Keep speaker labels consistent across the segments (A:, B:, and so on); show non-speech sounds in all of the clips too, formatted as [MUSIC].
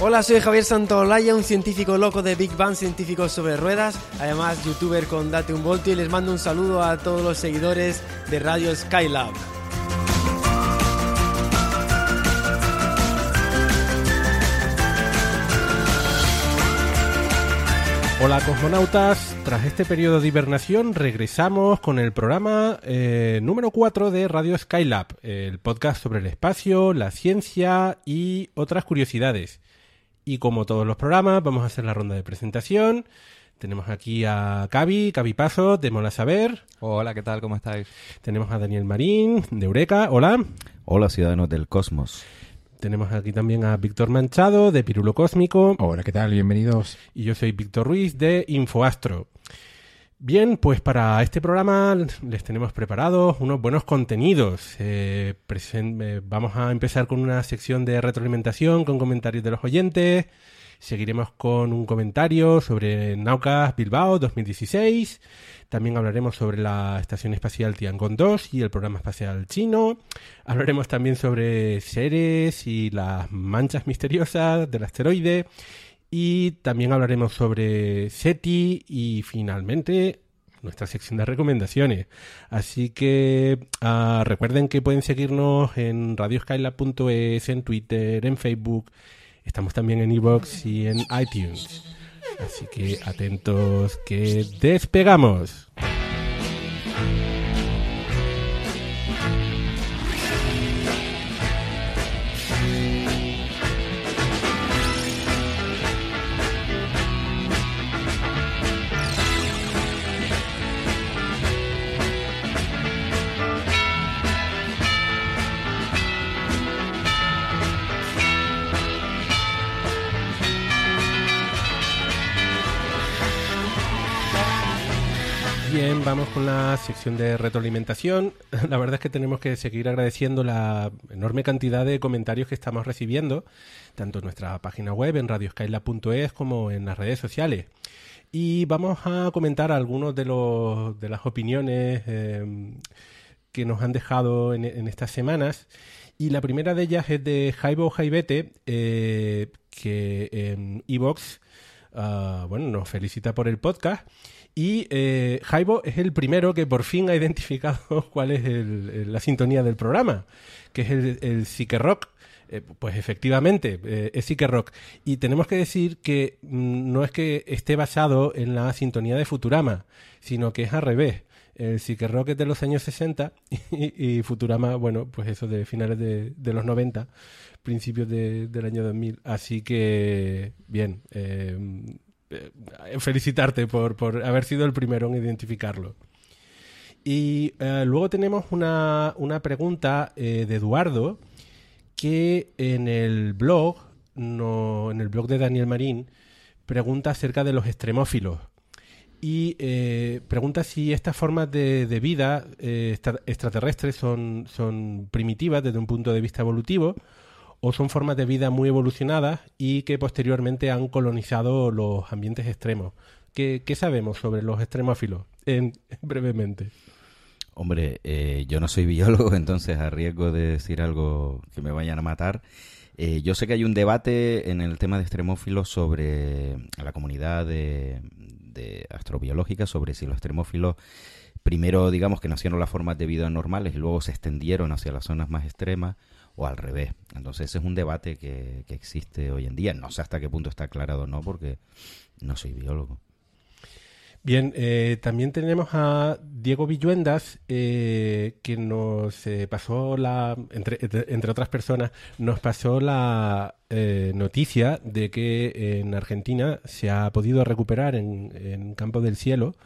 A: Hola, soy Javier Santolaya, un científico loco de Big Bang Científicos sobre Ruedas, además youtuber con Date un Voltio y les mando un saludo a todos los seguidores de Radio Skylab.
B: Hola cosmonautas, tras este periodo de hibernación regresamos con el programa eh, número 4 de Radio Skylab, el podcast sobre el espacio, la ciencia y otras curiosidades. Y como todos los programas, vamos a hacer la ronda de presentación. Tenemos aquí a Cavi, Cavi Paso, de Mola Saber.
C: Hola, ¿qué tal? ¿Cómo estáis?
B: Tenemos a Daniel Marín, de Eureka. Hola.
D: Hola, ciudadanos del cosmos.
B: Tenemos aquí también a Víctor Manchado, de Pirulo Cósmico.
E: Hola, ¿qué tal? Bienvenidos.
B: Y yo soy Víctor Ruiz, de Infoastro. Bien, pues para este programa les tenemos preparados unos buenos contenidos. Eh, eh, vamos a empezar con una sección de retroalimentación con comentarios de los oyentes. Seguiremos con un comentario sobre Naucas Bilbao 2016. También hablaremos sobre la Estación Espacial Tiangong 2 y el programa espacial chino. Hablaremos también sobre Ceres y las manchas misteriosas del asteroide. Y también hablaremos sobre SETI y finalmente nuestra sección de recomendaciones. Así que uh, recuerden que pueden seguirnos en radioskylab.es, en Twitter, en Facebook. Estamos también en iVoox y en iTunes. Así que atentos que despegamos. Vamos con la sección de retroalimentación. [LAUGHS] La verdad es que tenemos que seguir agradeciendo la enorme cantidad de comentarios que estamos recibiendo, tanto en nuestra página web, en radioskyla.es, como en las redes sociales. Y vamos a comentar algunos de, los, de las opiniones eh, que nos han dejado en, estas semanas. Y la primera de ellas es de Jaibo Jaibete, eh, que en Evox ah, bueno, nos felicita por el podcast y eh, Jaibo es el primero que por fin ha identificado [LAUGHS] cuál es la sintonía del programa, que es el, el Rock. Eh, pues efectivamente, eh, es Psyche Rock. Y tenemos que decir que mm, no es que esté basado en la sintonía de Futurama, sino que es al revés. El Psyche Rock es de los años 60 [LAUGHS] y, Futurama, bueno, pues eso de finales de, los 90, principios de, del año 2000. Así que, bien, eh, felicitarte por, por, haber sido el primero en identificarlo. Y eh, luego tenemos una, una pregunta eh, de Eduardo que en el blog, no, en el blog de Daniel Marín, pregunta acerca de los extremófilos. Y pregunta si estas formas de, de vida extraterrestres son, son primitivas desde un punto de vista evolutivo o son formas de vida muy evolucionadas y que posteriormente han colonizado los ambientes extremos. ¿Qué, sabemos sobre los extremófilos? En, [LAUGHS] brevemente.
D: Hombre, eh, yo no soy biólogo, [LAUGHS] entonces a riesgo de decir algo que me vayan a matar, eh, yo sé que hay un debate en el tema de extremófilos sobre la comunidad de, de astrobiológica, sobre si los extremófilos primero digamos que nacieron las formas de vida normales y luego se extendieron hacia las zonas más extremas o al revés. Entonces ese es un debate que, existe hoy en día. No sé hasta qué punto está aclarado o no, porque no soy biólogo.
B: Bien, eh, también tenemos a Diego Villuendas, eh, que nos eh, pasó la, entre, entre, otras personas, nos pasó la noticia de que en Argentina se ha podido recuperar en, en Campo del Cielo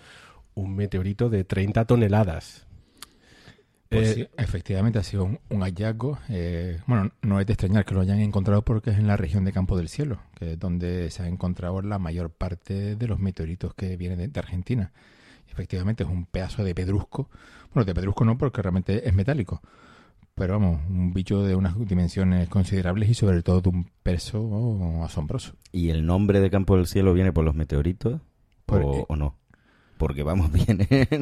B: un meteorito de 30 toneladas.
C: Pues sí, efectivamente ha sido un, hallazgo. Eh, bueno, no es de extrañar que lo hayan encontrado porque es en la región de Campo del Cielo, que es donde se ha encontrado la mayor parte de los meteoritos que vienen de, Argentina. Efectivamente es un pedazo de pedrusco. Bueno, de pedrusco no porque realmente es metálico. Pero vamos, un bicho de unas dimensiones considerables y sobre todo de un peso asombroso.
D: ¿Y el nombre de Campo del Cielo viene por los meteoritos o, o no? Porque vamos [LAUGHS] bien,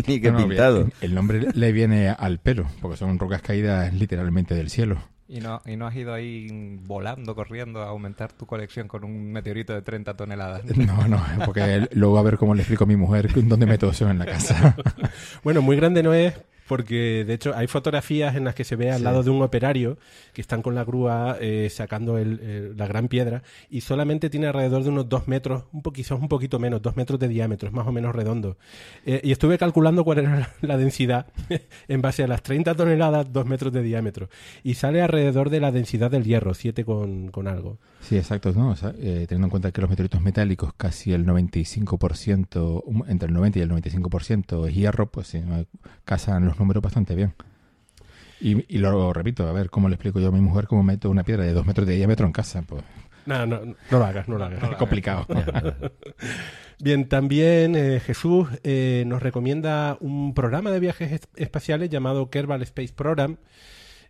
D: ni que pintado.
C: el nombre le viene al pelo, porque son rocas caídas literalmente del cielo.
E: ¿Y no, ¿Y no has ido ahí volando, corriendo a aumentar tu colección con un meteorito de 30 toneladas? [LAUGHS]
C: No, no, porque luego a ver cómo le explico a mi mujer dónde meto eso en la casa. [LAUGHS]
B: bueno, muy grande no es, porque de hecho hay fotografías en las que se ve al lado de un operario que están con la grúa eh, sacando la gran piedra y solamente tiene alrededor de unos dos metros, un quizás un poquito menos, dos metros de diámetro, es más o menos redondo. Eh, y estuve calculando cuál era la densidad [LAUGHS] en base a las 30 toneladas, dos metros de diámetro. Y sale alrededor de la densidad del hierro, 7 con, con algo.
C: Sí, exacto. ¿no? Eh, teniendo en cuenta que los meteoritos metálicos, casi el 95%, entre el 90 y el 95% es hierro, pues sí, casan los números bastante bien. Y, y lo repito, a ver, ¿cómo le explico yo a mi mujer cómo meto una piedra de dos metros de diámetro en casa? Pues...
B: No, no, no lo hagas, no lo hagas.
C: Es complicado. [LAUGHS]
B: Bien, también eh, Jesús eh, nos recomienda un programa de viajes espaciales llamado Kerbal Space Program.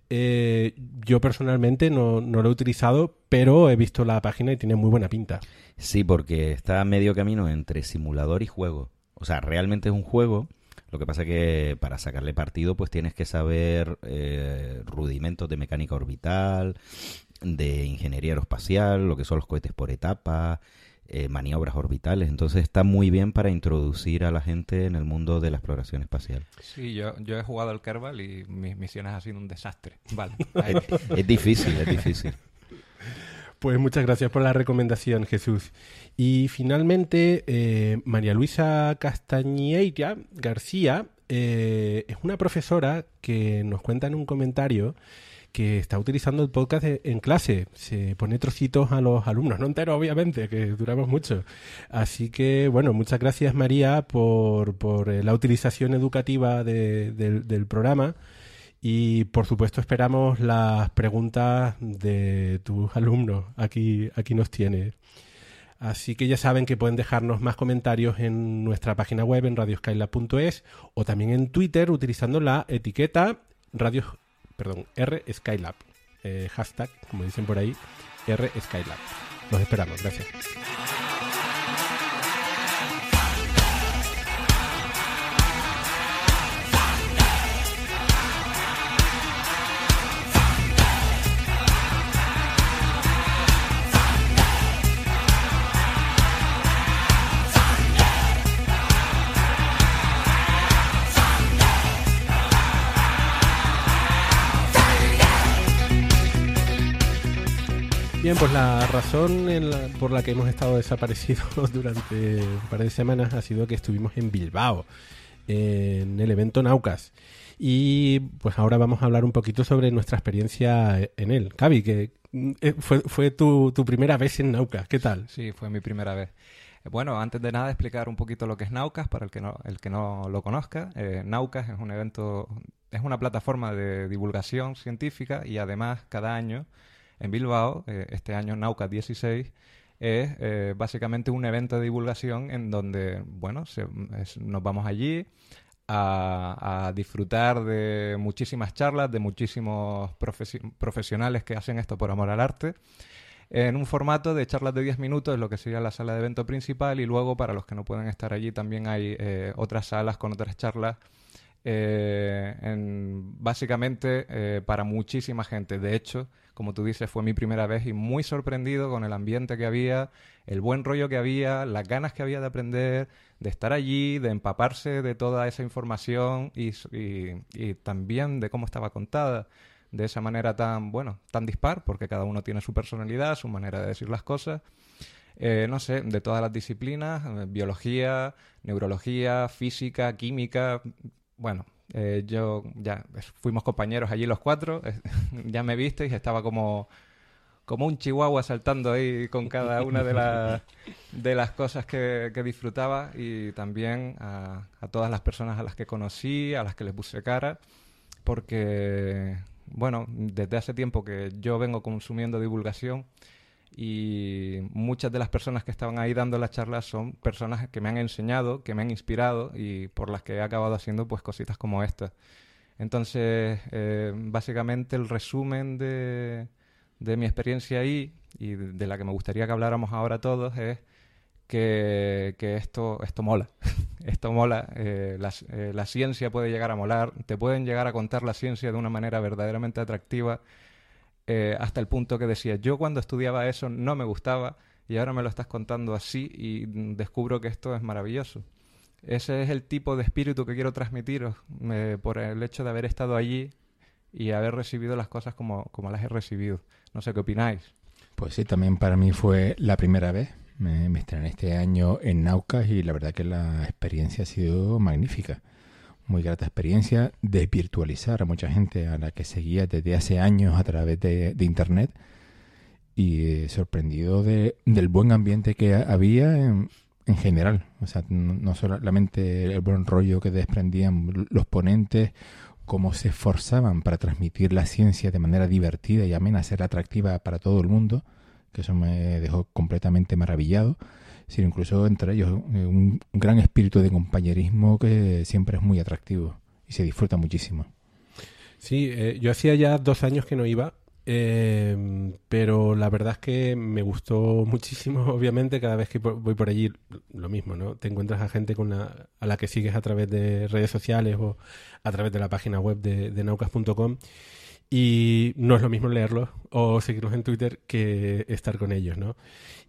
B: Eh, yo personalmente no, no, lo he utilizado, pero he visto la página y tiene muy buena pinta.
D: Sí, porque está a medio camino entre simulador y juego. O sea, realmente es un juego lo que pasa que para sacarle partido, pues tienes que saber eh, rudimentos de mecánica orbital, de ingeniería aeroespacial, lo que son los cohetes por etapa, eh, maniobras orbitales. Entonces está muy bien para introducir a la gente en el mundo de la exploración espacial.
E: Sí, yo, yo he jugado al Kerbal y mis misiones han sido un desastre. Vale. [LAUGHS]
D: es difícil, es difícil.
B: Pues muchas gracias por la recomendación, Jesús. Y finalmente, eh, María Luisa Castañeira García eh, es una profesora que nos cuenta en un comentario que está utilizando el podcast en clase. Se pone trocitos a los alumnos, no entero, obviamente, que duramos mucho. Así que, bueno, muchas gracias, María, por, por eh, la utilización educativa del programa. Y por supuesto esperamos las preguntas de tus alumnos. Aquí, aquí nos tiene. Así que ya saben que pueden dejarnos más comentarios en nuestra página web en radioskylab.es o también en Twitter utilizando la etiqueta radio, perdón, rskylab. Eh, hashtag, como dicen por ahí, rskylab. Los esperamos. Gracias. Bien, pues la razón por la que hemos estado desaparecidos [LAUGHS] durante un par de semanas ha sido que estuvimos en Bilbao, en el evento Naucas. Y pues ahora vamos a hablar un poquito sobre nuestra experiencia en él. Cavi, que eh, fue, fue tu, primera vez en Naucas, ¿qué tal?
E: Sí, fue mi primera vez. Eh, bueno, antes de nada explicar un poquito lo que es Naucas para el que no, el que no lo conozca. Eh, Naucas es un evento, es una plataforma de divulgación científica y además cada año en Bilbao, eh, este año Nauca 16, es eh, básicamente un evento de divulgación en donde, bueno, nos vamos allí a, disfrutar de muchísimas charlas, de muchísimos profesionales que hacen esto por amor al arte, en un formato de charlas de 10 minutos, lo que sería la sala de evento principal, y luego para los que no pueden estar allí también hay eh, otras salas con otras charlas en, básicamente para muchísima gente. De hecho, como tú dices, fue mi primera vez y muy sorprendido con el ambiente que había, el buen rollo que había, las ganas que había de aprender, de estar allí, de empaparse de toda esa información y, también de cómo estaba contada de esa manera tan, bueno, tan dispar, porque cada uno tiene su personalidad, su manera de decir las cosas. Eh, no sé, de todas las disciplinas, eh, biología, neurología, física, química, bueno, eh, yo ya fuimos compañeros allí los cuatro, [LAUGHS] ya me visteis, estaba como, como un chihuahua saltando ahí con cada una de, las de las cosas que, disfrutaba y también a, todas las personas a las que conocí, a las que les puse cara. porque, bueno, desde hace tiempo que yo vengo consumiendo divulgación y muchas de las personas que estaban ahí dando las charlas son personas que me han enseñado, que me han inspirado y por las que he acabado haciendo pues cositas como estas. Entonces, eh, básicamente el resumen de, de mi experiencia ahí y de la que me gustaría que habláramos ahora todos es que, que esto, esto mola. [LAUGHS] esto mola. Eh, la, eh, la, ciencia puede llegar a molar. Te pueden llegar a contar la ciencia de una manera verdaderamente atractiva. Eh, hasta el punto que decía, yo cuando estudiaba eso no me gustaba y ahora me lo estás contando así y descubro que esto es maravilloso. Ese es el tipo de espíritu que quiero transmitiros por el hecho de haber estado allí y haber recibido las cosas como, como las he recibido. No sé qué opináis.
C: Pues sí, también para mí fue la primera vez. Me, estrené este año en Naucas y la verdad que la experiencia ha sido magnífica. Muy grata experiencia de virtualizar a mucha gente a la que seguía desde hace años a través de, de Internet y eh, sorprendido de, del buen ambiente que había en, en general. O sea, no, no, solamente el buen rollo que desprendían los ponentes, cómo se esforzaban para transmitir la ciencia de manera divertida y amena, ser atractiva para todo el mundo, que eso me dejó completamente maravillado, sino incluso entre ellos un, un gran espíritu de compañerismo que siempre es muy atractivo y se disfruta muchísimo.
B: Sí, eh, yo hacía ya dos años que no iba eh, pero la verdad es que me gustó muchísimo, [LAUGHS] obviamente, cada vez que voy por allí, lo mismo, ¿no? Te encuentras a gente con la, a la que sigues a través de redes sociales o a través de la página web de, de naucas.com y no es lo mismo leerlos o seguirlos en Twitter que estar con ellos, ¿no?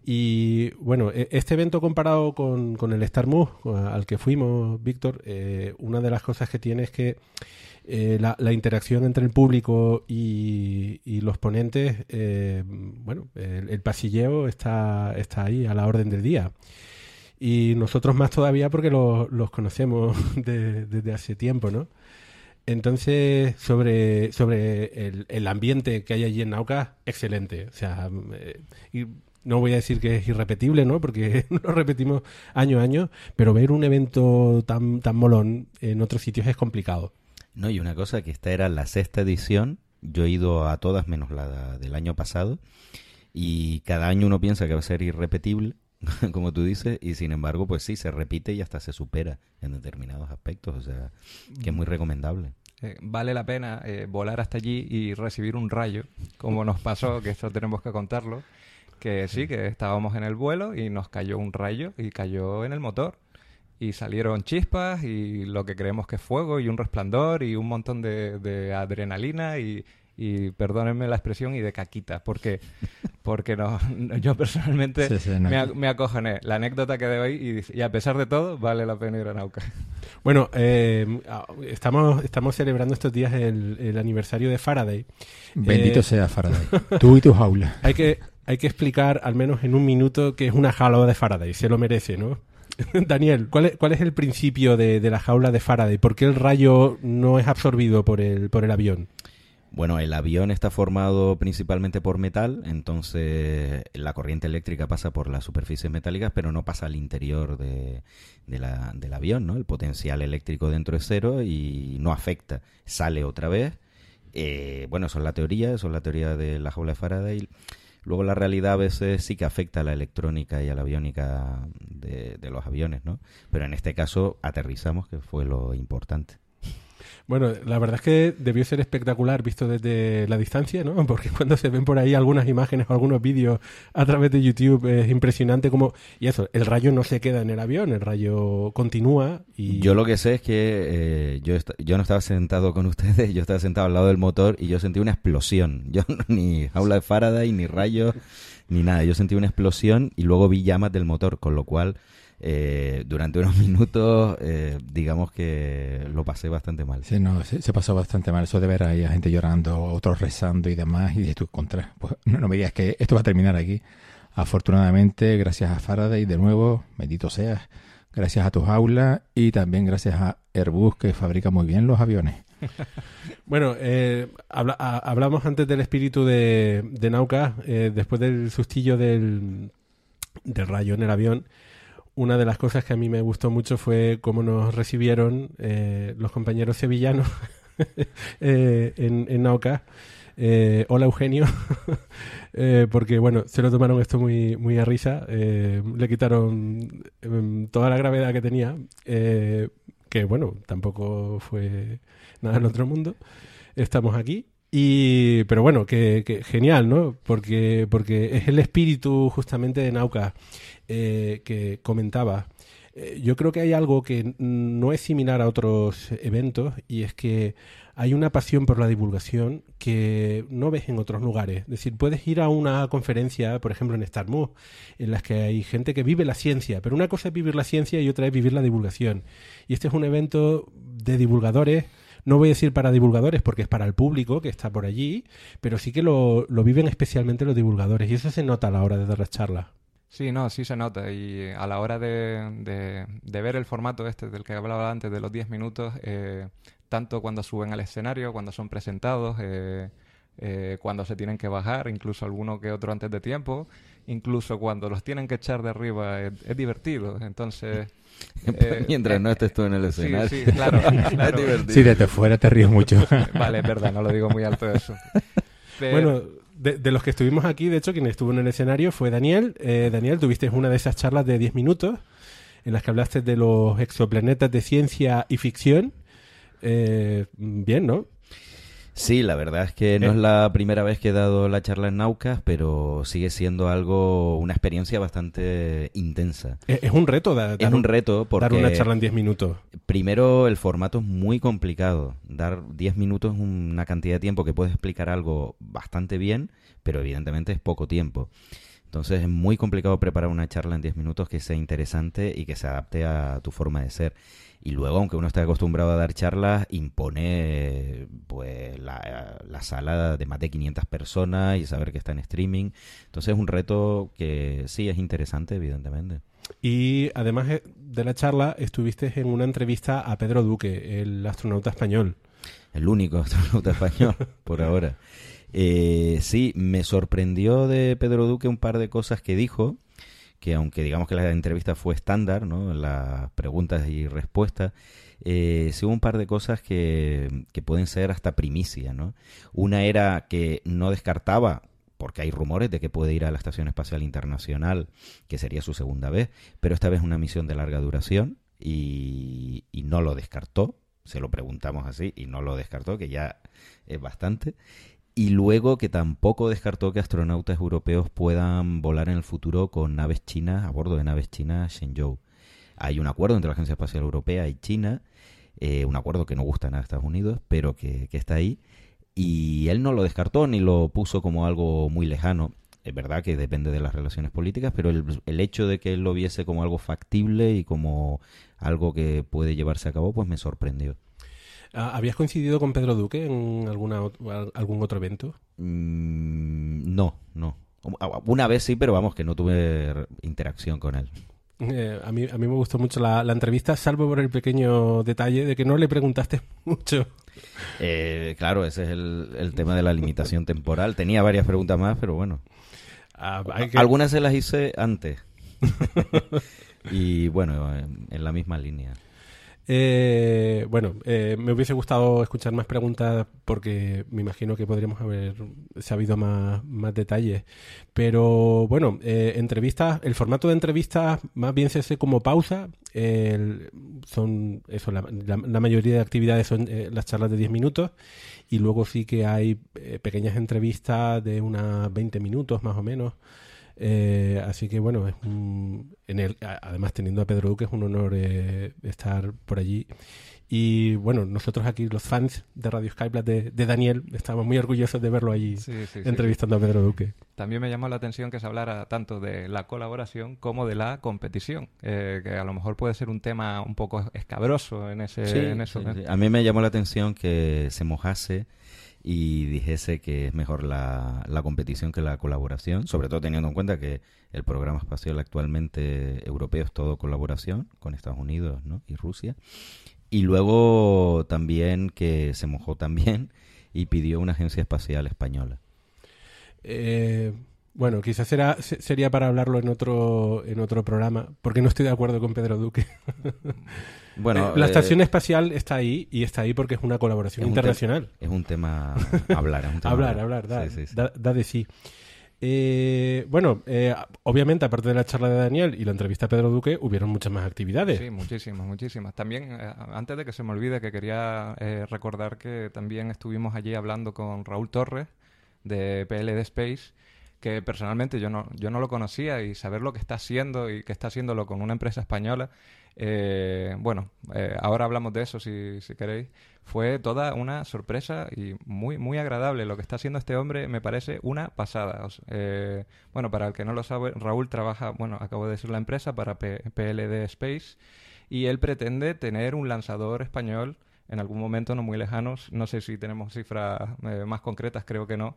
B: Y bueno, este evento comparado con, con el Star Move al que fuimos, Víctor, eh, una de las cosas que tiene es que eh, la, interacción entre el público y, los ponentes, eh, bueno, el, el, pasilleo está, está ahí a la orden del día. Y nosotros más todavía porque lo, los conocemos [LAUGHS] de, desde hace tiempo, ¿no? Entonces, sobre, sobre el, el, ambiente que hay allí en Nauca, excelente. O sea, eh, y no voy a decir que es irrepetible, ¿no? Porque [LAUGHS] lo repetimos año a año, pero ver un evento tan, tan molón en otros sitios es complicado.
D: No, y una cosa que esta era la sexta edición, yo he ido a todas menos la del año pasado, y cada año uno piensa que va a ser irrepetible, [LAUGHS] como tú dices, y sin embargo, pues sí, se repite y hasta se supera en determinados aspectos, o sea, que es muy recomendable.
E: Eh, vale la pena eh, volar hasta allí y recibir un rayo, como nos pasó, que esto tenemos que contarlo, que sí, que estábamos en el vuelo y nos cayó un rayo y cayó en el motor. Y salieron chispas y lo que creemos que es fuego y un resplandor y un montón de, de adrenalina y, y, perdónenme la expresión, y de caquita, porque, [LAUGHS] porque no, yo personalmente sí, sí, no. me, me, acojoné. La anécdota que de hoy y, y, a pesar de todo, vale la pena ir a Nauca.
B: Bueno, eh, estamos, estamos celebrando estos días el, el aniversario de Faraday.
C: Bendito eh, sea Faraday. [LAUGHS] Tú y tu jaula.
B: Hay que, hay que explicar, al menos en un minuto, que es una jaula de Faraday. Se lo merece, ¿no? [LAUGHS] Daniel, ¿cuál es, ¿cuál es, el principio de, de, la jaula de Faraday? ¿Por qué el rayo no es absorbido por el, por el avión?
D: Bueno, el avión está formado principalmente por metal, entonces la corriente eléctrica pasa por las superficies metálicas, pero no pasa al interior de, la, del avión, ¿no? El potencial eléctrico dentro es cero y no afecta, sale otra vez. Eh, bueno, eso es la teoría, eso es la teoría de la jaula de Faraday. Luego la realidad a veces sí que afecta a la electrónica y a la aviónica de, de los aviones, ¿no? Pero en este caso aterrizamos, que fue lo importante.
B: Bueno, la verdad es que debió ser espectacular visto desde la distancia, ¿no? [LAUGHS] Porque cuando se ven por ahí algunas imágenes o algunos vídeos a través de YouTube es impresionante como... Y eso, el rayo no se queda en el avión, el rayo continúa y...
D: Yo lo que sé es que eh, yo, yo no estaba sentado con ustedes, [LAUGHS] yo estaba sentado al lado del motor y yo sentí una explosión. [LAUGHS] Yo ni jaula de Faraday, ni rayo, ni nada. Yo sentí una explosión y luego vi llamas del motor, con lo cual eh, durante unos [LAUGHS] minutos, eh, digamos que lo pasé bastante mal.
C: Sí, no, se, se, pasó bastante mal. Eso de ver ahí a gente llorando, otros rezando y demás, y de tu contra, pues [LAUGHS] no, no me digas que esto va a terminar aquí. Afortunadamente, gracias a Faraday, de nuevo, bendito seas, gracias a tus aulas y también gracias a Airbus, que fabrica muy bien los aviones. [LAUGHS]
B: bueno, eh, habla, a, hablamos antes del espíritu de, de Nauca, eh, después del sustillo del, del rayo en el avión una de las cosas que a mí me gustó mucho fue cómo nos recibieron eh, los compañeros sevillanos [LAUGHS] eh, en, en Nauca. Eh, hola Eugenio, [LAUGHS] eh, porque bueno, se lo tomaron esto muy, muy a risa, le quitaron em, toda la gravedad que tenía, que bueno, tampoco fue nada del otro mundo, estamos aquí. Y, pero bueno, que, que genial, ¿no? Porque, porque es el espíritu justamente de Nauca eh, que comentaba. Eh, yo creo que hay algo que no es similar a otros eventos y es que hay una pasión por la divulgación que no ves en otros lugares. Es decir, puedes ir a una conferencia, por ejemplo en StarMove, en las que hay gente que vive la ciencia, pero una cosa es vivir la ciencia y otra es vivir la divulgación. Y este es un evento de divulgadores, no voy a decir para divulgadores porque es para el público que está por allí, pero sí que lo, lo viven especialmente los divulgadores y eso se nota a la hora de dar las charlas.
E: Sí, no, sí se nota. Y a la hora de, de, de ver el formato este del que hablaba antes, de los 10 minutos, eh, tanto cuando suben al escenario, cuando son presentados, eh, eh, cuando se tienen que bajar, incluso alguno que otro antes de tiempo, incluso cuando los tienen que echar de arriba, es, es divertido. Entonces... [LAUGHS] eh,
D: Mientras no
E: eh,
D: estés tú en el escenario.
E: sí, claro, [LAUGHS] claro.
D: es divertido.
C: Sí, desde fuera te ríes mucho. [LAUGHS]
E: Vale, es verdad, no lo digo muy alto eso. Pero-
B: Bueno, de, de los que estuvimos aquí, de hecho, quien estuvo en el escenario fue Daniel. Eh, Daniel, tuviste una de esas charlas de 10 minutos en las que hablaste de los exoplanetas de ciencia y ficción. Eh, bien, ¿no?
D: Sí, la verdad es que no es la primera vez que he dado la charla en Naucas, pero sigue siendo algo, una experiencia bastante intensa.
B: Es, es un reto da-
D: Es
B: dar,
D: un reto porque
B: dar una charla en 10 minutos.
D: primero el formato es muy complicado. Dar 10 minutos es una cantidad de tiempo que puedes explicar algo bastante bien, pero evidentemente es poco tiempo. Entonces es muy complicado preparar una charla en 10 minutos que sea interesante y que se adapte a tu forma de ser. Y luego, aunque uno esté acostumbrado a dar charlas, impone pues la, la sala de más de 500 personas y saber que está en streaming. Entonces es un reto que sí es interesante, evidentemente.
B: Y además eh, de la charla, estuviste en una entrevista a Pedro Duque, el astronauta español.
D: El único [LAUGHS] astronauta español por ahora. Eh, sí, me sorprendió de Pedro Duque un par de cosas que dijo, que aunque digamos que la entrevista fue estándar, ¿no? Las preguntas y respuestas, eh, sí hubo un par de cosas que, que pueden ser hasta primicia, ¿no? Una era que no descartaba porque hay rumores de que puede ir a la Estación Espacial Internacional, que sería su segunda vez, pero esta vez una misión de larga duración y, y no lo descartó. Se lo preguntamos así y no lo descartó, que ya es bastante. Y luego que tampoco descartó que astronautas europeos puedan volar en el futuro con naves chinas, a bordo de naves chinas Shenzhou. Hay un acuerdo entre la Agencia Espacial Europea y China, eh, un acuerdo que no gusta nada a Estados Unidos, pero que, que está ahí. Y él no lo descartó ni lo puso como algo muy lejano. Es verdad que depende de las relaciones políticas, pero el, el hecho de que él lo viese como algo factible y como algo que puede llevarse a cabo, pues me sorprendió.
B: Ah, ¿Habías coincidido con Pedro Duque en alguna, algún otro evento?
D: Mm, no, no. Una vez sí, pero vamos, que no tuve interacción con él.
B: Eh, a, mí, a mí me gustó mucho la, la entrevista, salvo por el pequeño detalle de que no le preguntaste [LAUGHS] mucho.
D: Eh, claro, ese es el, el tema de la limitación temporal. Tenía varias preguntas más, pero bueno.
B: Ah, que-
D: Algunas se las hice antes. [LAUGHS] y bueno, en, en la misma línea.
B: Eh, bueno, eh, me hubiese gustado escuchar más preguntas porque me imagino que podríamos haber sabido más, más detalles. Pero bueno, eh, entrevistas, el formato de entrevistas más bien se hace como pausa. El- son eso, la, la- mayoría de actividades son eh, las charlas de 10 minutos y luego sí que hay eh, pequeñas entrevistas de unas 20 minutos más o menos. Eh, así que bueno, es un- en el, además teniendo a Pedro Duque es un honor eh, estar por allí. Y bueno, nosotros aquí, los fans de Radio Skype de, de Daniel, estamos muy orgullosos de verlo allí
E: Sí, sí, sí.
B: entrevistando a Pedro Duque.
E: También me llamó la atención que se hablara tanto de la colaboración como de la competición, eh, que a lo mejor puede ser un tema un poco escabroso en ese
D: Sí,
E: en eso.
D: sí,
E: ¿eh?
D: sí. A mí me llamó la atención que se mojase y dijese que es mejor la, la competición que la colaboración, sobre todo teniendo en cuenta que el programa espacial actualmente europeo es todo colaboración con Estados Unidos ¿no? y Rusia. Y luego también que se mojó también y pidió una agencia espacial española.
B: Eh, Bueno, quizás será, se- sería para hablarlo en otro, en otro programa, porque no estoy de acuerdo con Pedro Duque. [LAUGHS]
D: Bueno,
B: la
D: eh,
B: estación espacial está ahí y está ahí porque es una colaboración
D: es un te-
B: internacional.
D: Es un tema hablar. Es un [LAUGHS] tema a
B: Hablar, hablar, da,
D: Sí, sí, sí.
B: da- da de sí. Eh, bueno, eh, obviamente, aparte de la charla de Daniel y la entrevista a Pedro Duque, hubieron muchas más actividades.
E: Sí, muchísimas, muchísimas. También, eh, antes de que se me olvide, que quería eh, recordar que también estuvimos allí hablando con Raúl Torres de PLD Space, que personalmente yo no, yo no lo conocía y saber lo que está haciendo y que está haciéndolo con una empresa española, eh, bueno, eh, ahora hablamos de eso si, si queréis, fue toda una sorpresa y muy, muy agradable. Lo que está haciendo este hombre me parece una pasada. Eh, bueno, para el que no lo sabe, Raúl trabaja, bueno, acabo de decir la empresa, para PLD Space y él pretende tener un lanzador español en algún momento no muy lejano. No sé si tenemos cifras eh, más concretas, creo que no.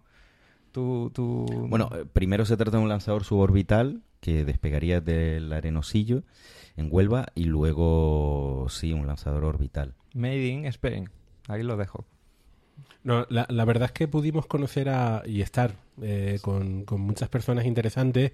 E: Tú, tú...
D: Bueno, eh, primero se trata de un lanzador suborbital que despegaría del Arenosillo en Huelva y luego sí un lanzador orbital.
E: Made in Spain. Ahí lo dejo.
B: No, la, la verdad es que pudimos conocer a, y estar eh, con, con muchas personas interesantes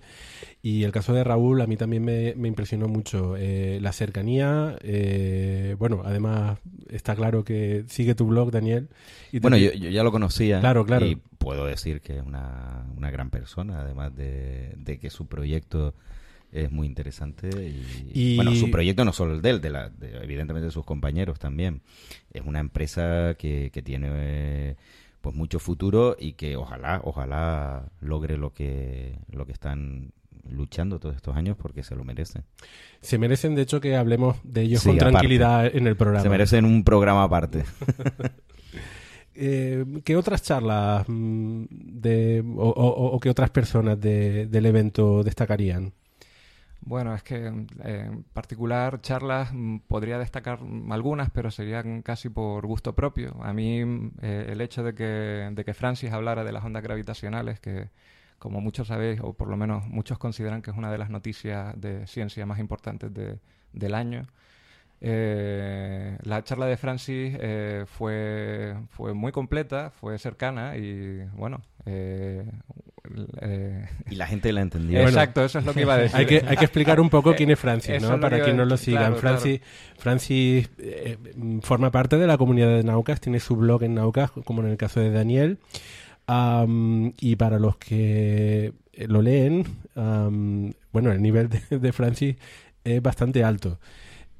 B: y el caso de Raúl a mí también me, me impresionó mucho. Eh, la cercanía, eh, bueno, además está claro que sigue tu blog, Daniel. y te-
D: Bueno, yo, yo ya lo conocía.
B: Claro, claro.
D: Y puedo decir que es una, una gran persona, además de, de que su proyecto es muy interesante. Y,
B: Y-
D: Bueno, su proyecto no solo el de él, de la, de- evidentemente de sus compañeros también. Es una empresa que, que tiene eh, pues mucho futuro y que ojalá, ojalá logre lo que, lo que están luchando todos estos años porque se lo merecen.
B: Se merecen, de hecho, que hablemos de ellos
D: Sí,
B: con
D: aparte.
B: tranquilidad en el programa.
D: Se merecen un programa aparte. [LAUGHS]
B: Eh, ¿Qué otras charlas mm, de, o, qué otras personas de- del evento destacarían?
E: Bueno, es que eh, en particular charlas mm, podría destacar algunas, pero serían casi por gusto propio. A mí mm, eh, el hecho de que, de que Francis hablara de las ondas gravitacionales, que como muchos sabéis, o por lo menos muchos consideran que es una de las noticias de ciencia más importantes de- del año, eh, la charla de Francis eh, fue, fue muy completa, fue cercana y bueno... eh, eh,
D: Y la gente la entendió.
E: Exacto, eso es lo que iba a decir. [LAUGHS]
B: Hay que, hay que explicar un poco [LAUGHS] quién es Francis, ¿no? Para quien no lo sigan.
E: claro, claro.
B: Francis, Francis eh, forma parte de la comunidad de Naucas, tiene su blog en Naucas, como en el caso de Daniel. Am, y para los que eh, lo leen, am, bueno, el nivel de, de Francis es bastante alto.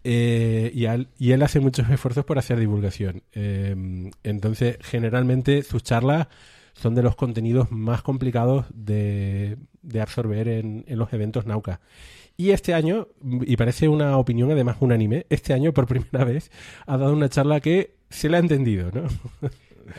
B: Eh, y, al- y él hace muchos esfuerzos por hacer divulgación. Eh, entonces, generalmente sus charlas son de los contenidos más complicados de, de absorber en, en los eventos Nauca. Y este año, y parece una opinión además unánime, este año por [LAUGHS] primera vez ha dado una charla que se le ha entendido, ¿no?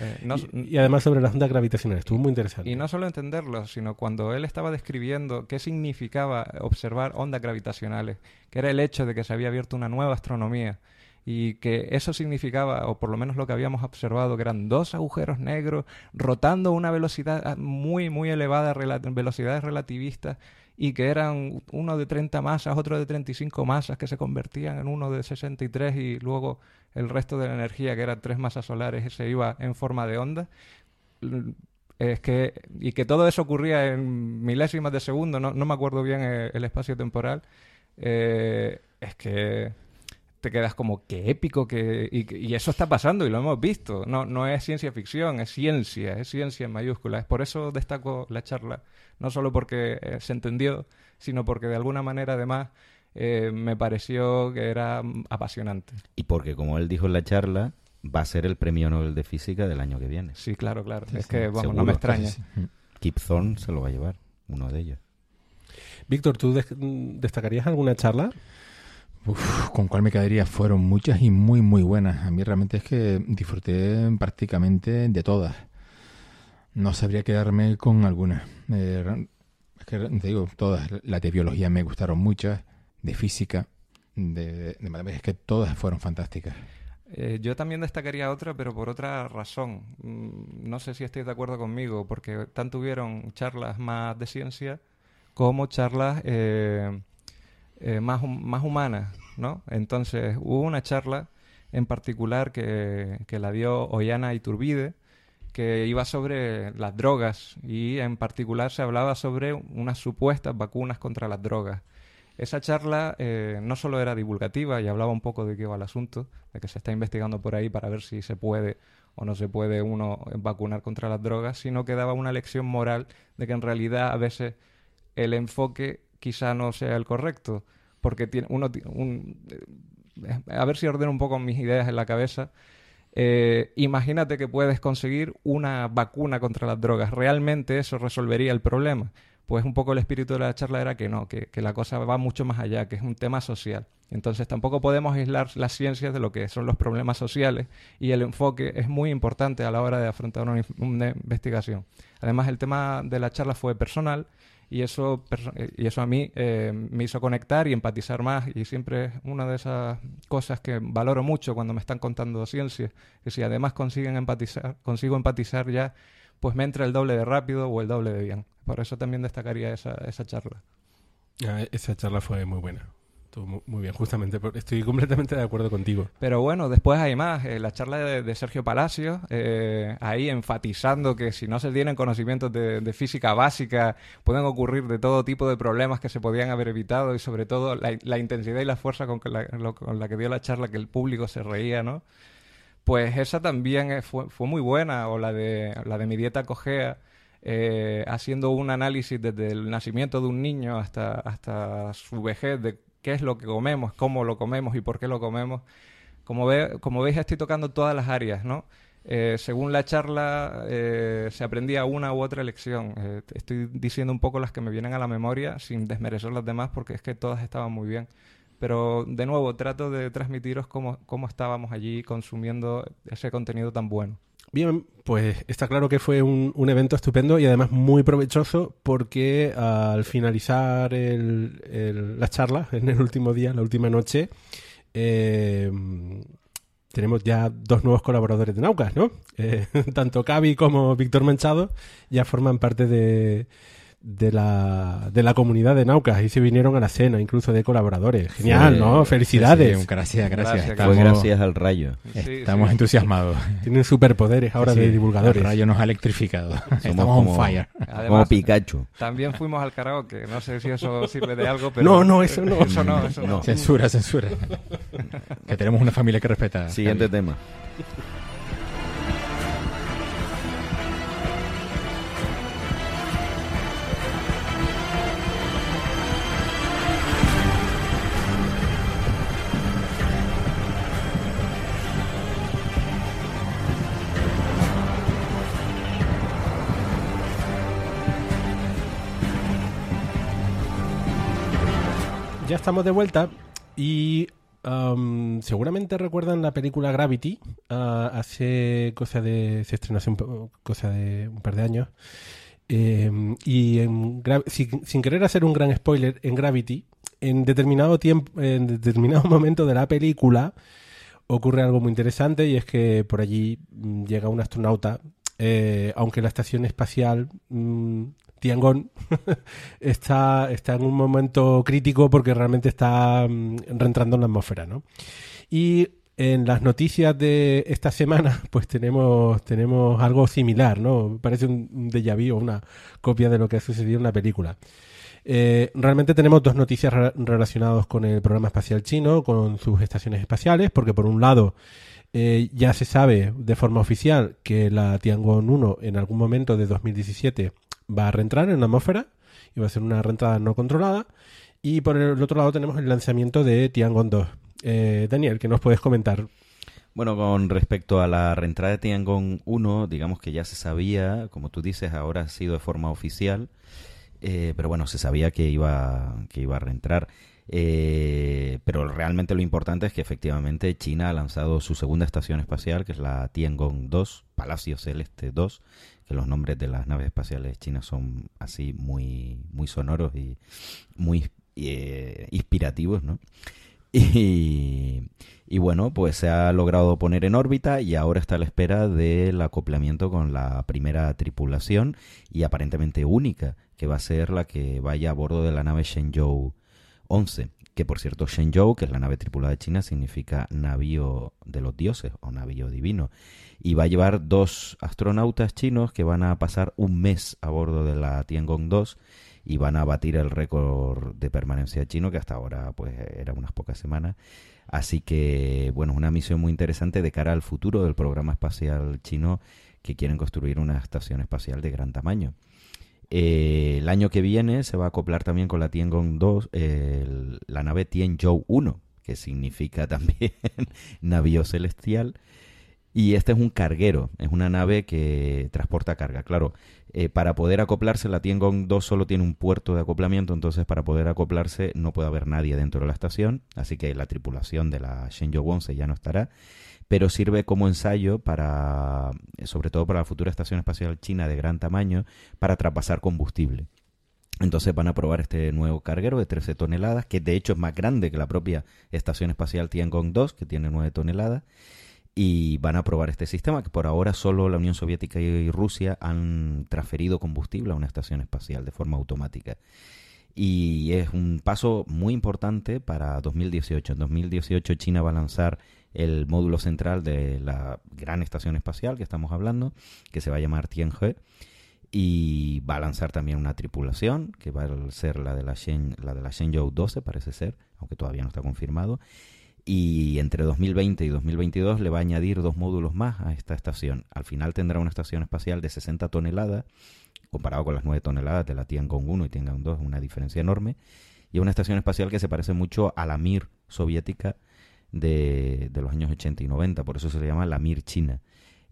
E: Eh, no-
B: y, y además sobre las ondas gravitacionales, estuvo muy interesante.
E: Y no solo entenderlo, sino cuando él estaba describiendo qué significaba observar ondas gravitacionales, que era el hecho de que se había abierto una nueva astronomía y que eso significaba, o por lo menos lo que habíamos observado, que eran dos agujeros negros rotando a una velocidad ah, muy, muy elevada, rela- velocidades relativistas, y que eran uno de 30 masas, otro de 35 masas, que se convertían en uno de 63 y luego el resto de la energía, que eran tres masas solares, se iba en forma de onda. Es que, y que todo eso ocurría en milésimas de segundo, no, no me acuerdo bien eh, el espacio temporal, eh, es que te quedas como que épico que y, y eso está pasando y lo hemos visto no no es ciencia ficción es ciencia es ciencia en mayúsculas por eso destaco la charla no solo porque eh, se entendió sino porque de alguna manera además eh, me pareció que era mm, apasionante
D: Y porque, como él dijo en la charla, va a ser el premio Nobel de Física del año que viene.
E: sí claro claro
C: Sí,
E: es
C: sí,
E: que vamos no me extraña
C: Sí, sí.
D: Kip Thorne se lo va a llevar, uno de ellos.
B: Víctor, ¿tú des- destacarías alguna charla?
C: Uf, ¿Con cuál me quedaría? Fueron muchas y muy, muy buenas. A mí realmente es que disfruté prácticamente de todas. No sabría quedarme con alguna. Eh, es que te digo, todas. Las de biología me gustaron muchas, de física, de, de matemáticas, es que todas fueron fantásticas.
E: Eh, yo también destacaría otra, pero por otra razón. Mm, No sé si estáis de acuerdo conmigo, porque tanto hubieron charlas más de ciencia como charlas eh, eh, más, más ¿no? Entonces, hubo una charla en particular que, que la dio Ollana Iturbide, que iba sobre las drogas y en particular se hablaba sobre unas supuestas vacunas contra las drogas. Esa charla eh, no solo era divulgativa y hablaba un poco de qué va el asunto, de que se está investigando por ahí para ver si se puede o no se puede uno vacunar contra las drogas, sino que daba una lección moral de que en realidad a veces el enfoque quizá no sea el correcto, porque tiene uno un, eh, a ver si ordeno un poco mis ideas en la cabeza. Eh, imagínate que puedes conseguir una vacuna contra las drogas. ¿Realmente eso resolvería el problema? pues un poco el espíritu de la charla era que no, que, la cosa va mucho más allá, que es un tema social. Entonces tampoco podemos aislar las ciencias de lo que son los problemas sociales y el enfoque es muy importante a la hora de afrontar una, investigación. Además el tema de la charla fue personal y eso, y eso a mí eh, me hizo conectar y empatizar más y siempre es una de esas cosas que valoro mucho cuando me están contando ciencias, que si además consiguen empatizar, consigo empatizar ya pues me entra el doble de rápido o el doble de bien. Por eso también destacaría esa, esa charla.
B: Ah, esa charla fue muy buena. Estuvo muy bien, justamente. Estoy completamente de acuerdo contigo.
E: Pero bueno, después hay más. Eh, la charla de, Sergio Palacio, eh, ahí enfatizando que si no se tienen conocimientos de, física básica, pueden ocurrir de todo tipo de problemas que se podían haber evitado y sobre todo la, intensidad y la fuerza con, la, con la que dio la charla, que el público se reía, ¿no? Pues esa también fue, fue, muy buena, o la de, la de mi dieta cojea, eh, haciendo un análisis desde el nacimiento de un niño hasta, hasta su vejez de qué es lo que comemos, cómo lo comemos y por qué lo comemos. Como, ve, como veis, estoy tocando todas las áreas, ¿no? Eh, según la charla eh, se aprendía una u otra lección. estoy diciendo un poco las que me vienen a la memoria sin desmerecer las demás porque es que todas estaban muy bien. Pero de nuevo, trato de transmitiros cómo, cómo estábamos allí consumiendo ese contenido tan bueno.
B: Bien, pues está claro que fue un, un, evento estupendo y además muy provechoso porque al finalizar el, el, la charla, en el último día, la última noche, eh, tenemos ya dos nuevos colaboradores de Naucas, ¿no? Eh, [LAUGHS] tanto Cavi como Víctor Manchado ya forman parte de, de la, de la comunidad de Naucas y se vinieron a la cena, incluso de colaboradores. Genial, ¿no? Felicidades.
C: gracias, gracias.
D: gracias al rayo.
C: Estamos entusiasmados. [LAUGHS]
B: Tienen superpoderes ahora de divulgadores.
C: El rayo nos ha electrificado. Estamos on fire.
D: como Pikachu.
E: También fuimos al karaoke. No sé si eso sirve de algo, pero...
B: No, no, eso no.
E: Eso no, eso no.
C: Censura, censura. [LAUGHS] que tenemos una familia que respeta.
D: Siguiente tema.
B: Estamos de vuelta y um, seguramente recuerdan la película Gravity. Uh, hace cosa de. Se estrenó hace un, cosa de un par de años. Eh, y sin, querer hacer un gran spoiler, en Gravity, en determinado tiempo, en determinado [LAUGHS] momento de la película, ocurre algo muy interesante y es que por allí mm, llega un astronauta, eh, aunque la estación espacial mm, Tiangong [LAUGHS] está, está en un momento crítico porque realmente está mm, reentrando en la atmósfera, ¿no? Y en las noticias de esta semana, [LAUGHS] pues tenemos, tenemos algo similar, ¿no? Parece un déjà vu o una copia de lo que ha sucedido en la película. Eh, realmente tenemos dos noticias relacionadas con el programa espacial chino, con sus estaciones espaciales, porque por un lado eh, ya se sabe de forma oficial que la Tiangong 1 en algún momento de 2017 va a reentrar en la atmósfera y va a ser una reentrada no controlada. Y por el otro lado tenemos el lanzamiento de Tiangong 2. Eh, Daniel, ¿qué nos puedes comentar?
D: Bueno, con respecto a la reentrada de Tiangong 1, digamos que ya se sabía, como tú dices, ahora ha sido de forma oficial, eh, pero bueno, se sabía que iba, que iba a reentrar. Eh, pero realmente lo importante es que efectivamente China ha lanzado su segunda estación espacial, que es la Tiangong 2, Palacio Celeste 2, que los nombres de las naves espaciales chinas son así muy, muy sonoros y muy eh, inspirativos, ¿no? Y, y, bueno, pues se ha logrado poner en órbita y ahora está a la espera del acoplamiento con la primera tripulación y aparentemente única, que va a ser la que vaya a bordo de la nave Shenzhou 11, que por cierto Shenzhou, que es la nave tripulada de China, significa navío de los dioses o navío divino. Y va a llevar dos astronautas chinos que van a pasar un mes a bordo de la Tiangong 2 y van a batir el récord de permanencia chino que hasta ahora pues era unas pocas semanas. Así que bueno, una misión muy interesante de cara al futuro del programa espacial chino que quieren construir una estación espacial de gran tamaño. Eh, el año que viene se va a acoplar también con la Tiangong 2 la nave Tianzhou 1, que significa [LAUGHS] también navío celestial. Y este es un carguero, es una nave que transporta carga. Claro, eh, para poder acoplarse, la Tiangong 2 solo tiene un puerto de acoplamiento, entonces para poder acoplarse no puede haber nadie dentro de la estación, así que la tripulación de la Shenzhou 11 ya no estará pero sirve como ensayo para, sobre todo para la futura estación espacial china de gran tamaño, para traspasar combustible. Entonces van a probar este nuevo carguero de 13 toneladas, que de hecho es más grande que la propia estación espacial Tiangong 2, que tiene 9 toneladas, y van a probar este sistema, que por ahora solo la Unión Soviética y Rusia han transferido combustible a una estación espacial de forma automática. Y es un paso muy importante para 2018. En 2018 China va a lanzar el módulo central de la gran estación espacial que estamos hablando, que se va a llamar Tianhe, y va a lanzar también una tripulación, que va a ser la de la, Shen, la de la Shenzhou 12, parece ser, aunque todavía no está confirmado. Y entre 2020 y 2022 le va a añadir dos módulos más a esta estación. Al final tendrá una estación espacial de 60 toneladas, comparado con las 9 toneladas de la Tiangong 1 y Tiangong 2, una diferencia enorme. Y una estación espacial que se parece mucho a la Mir soviética de, los años 80 y 90, por eso se le llama la Mir China.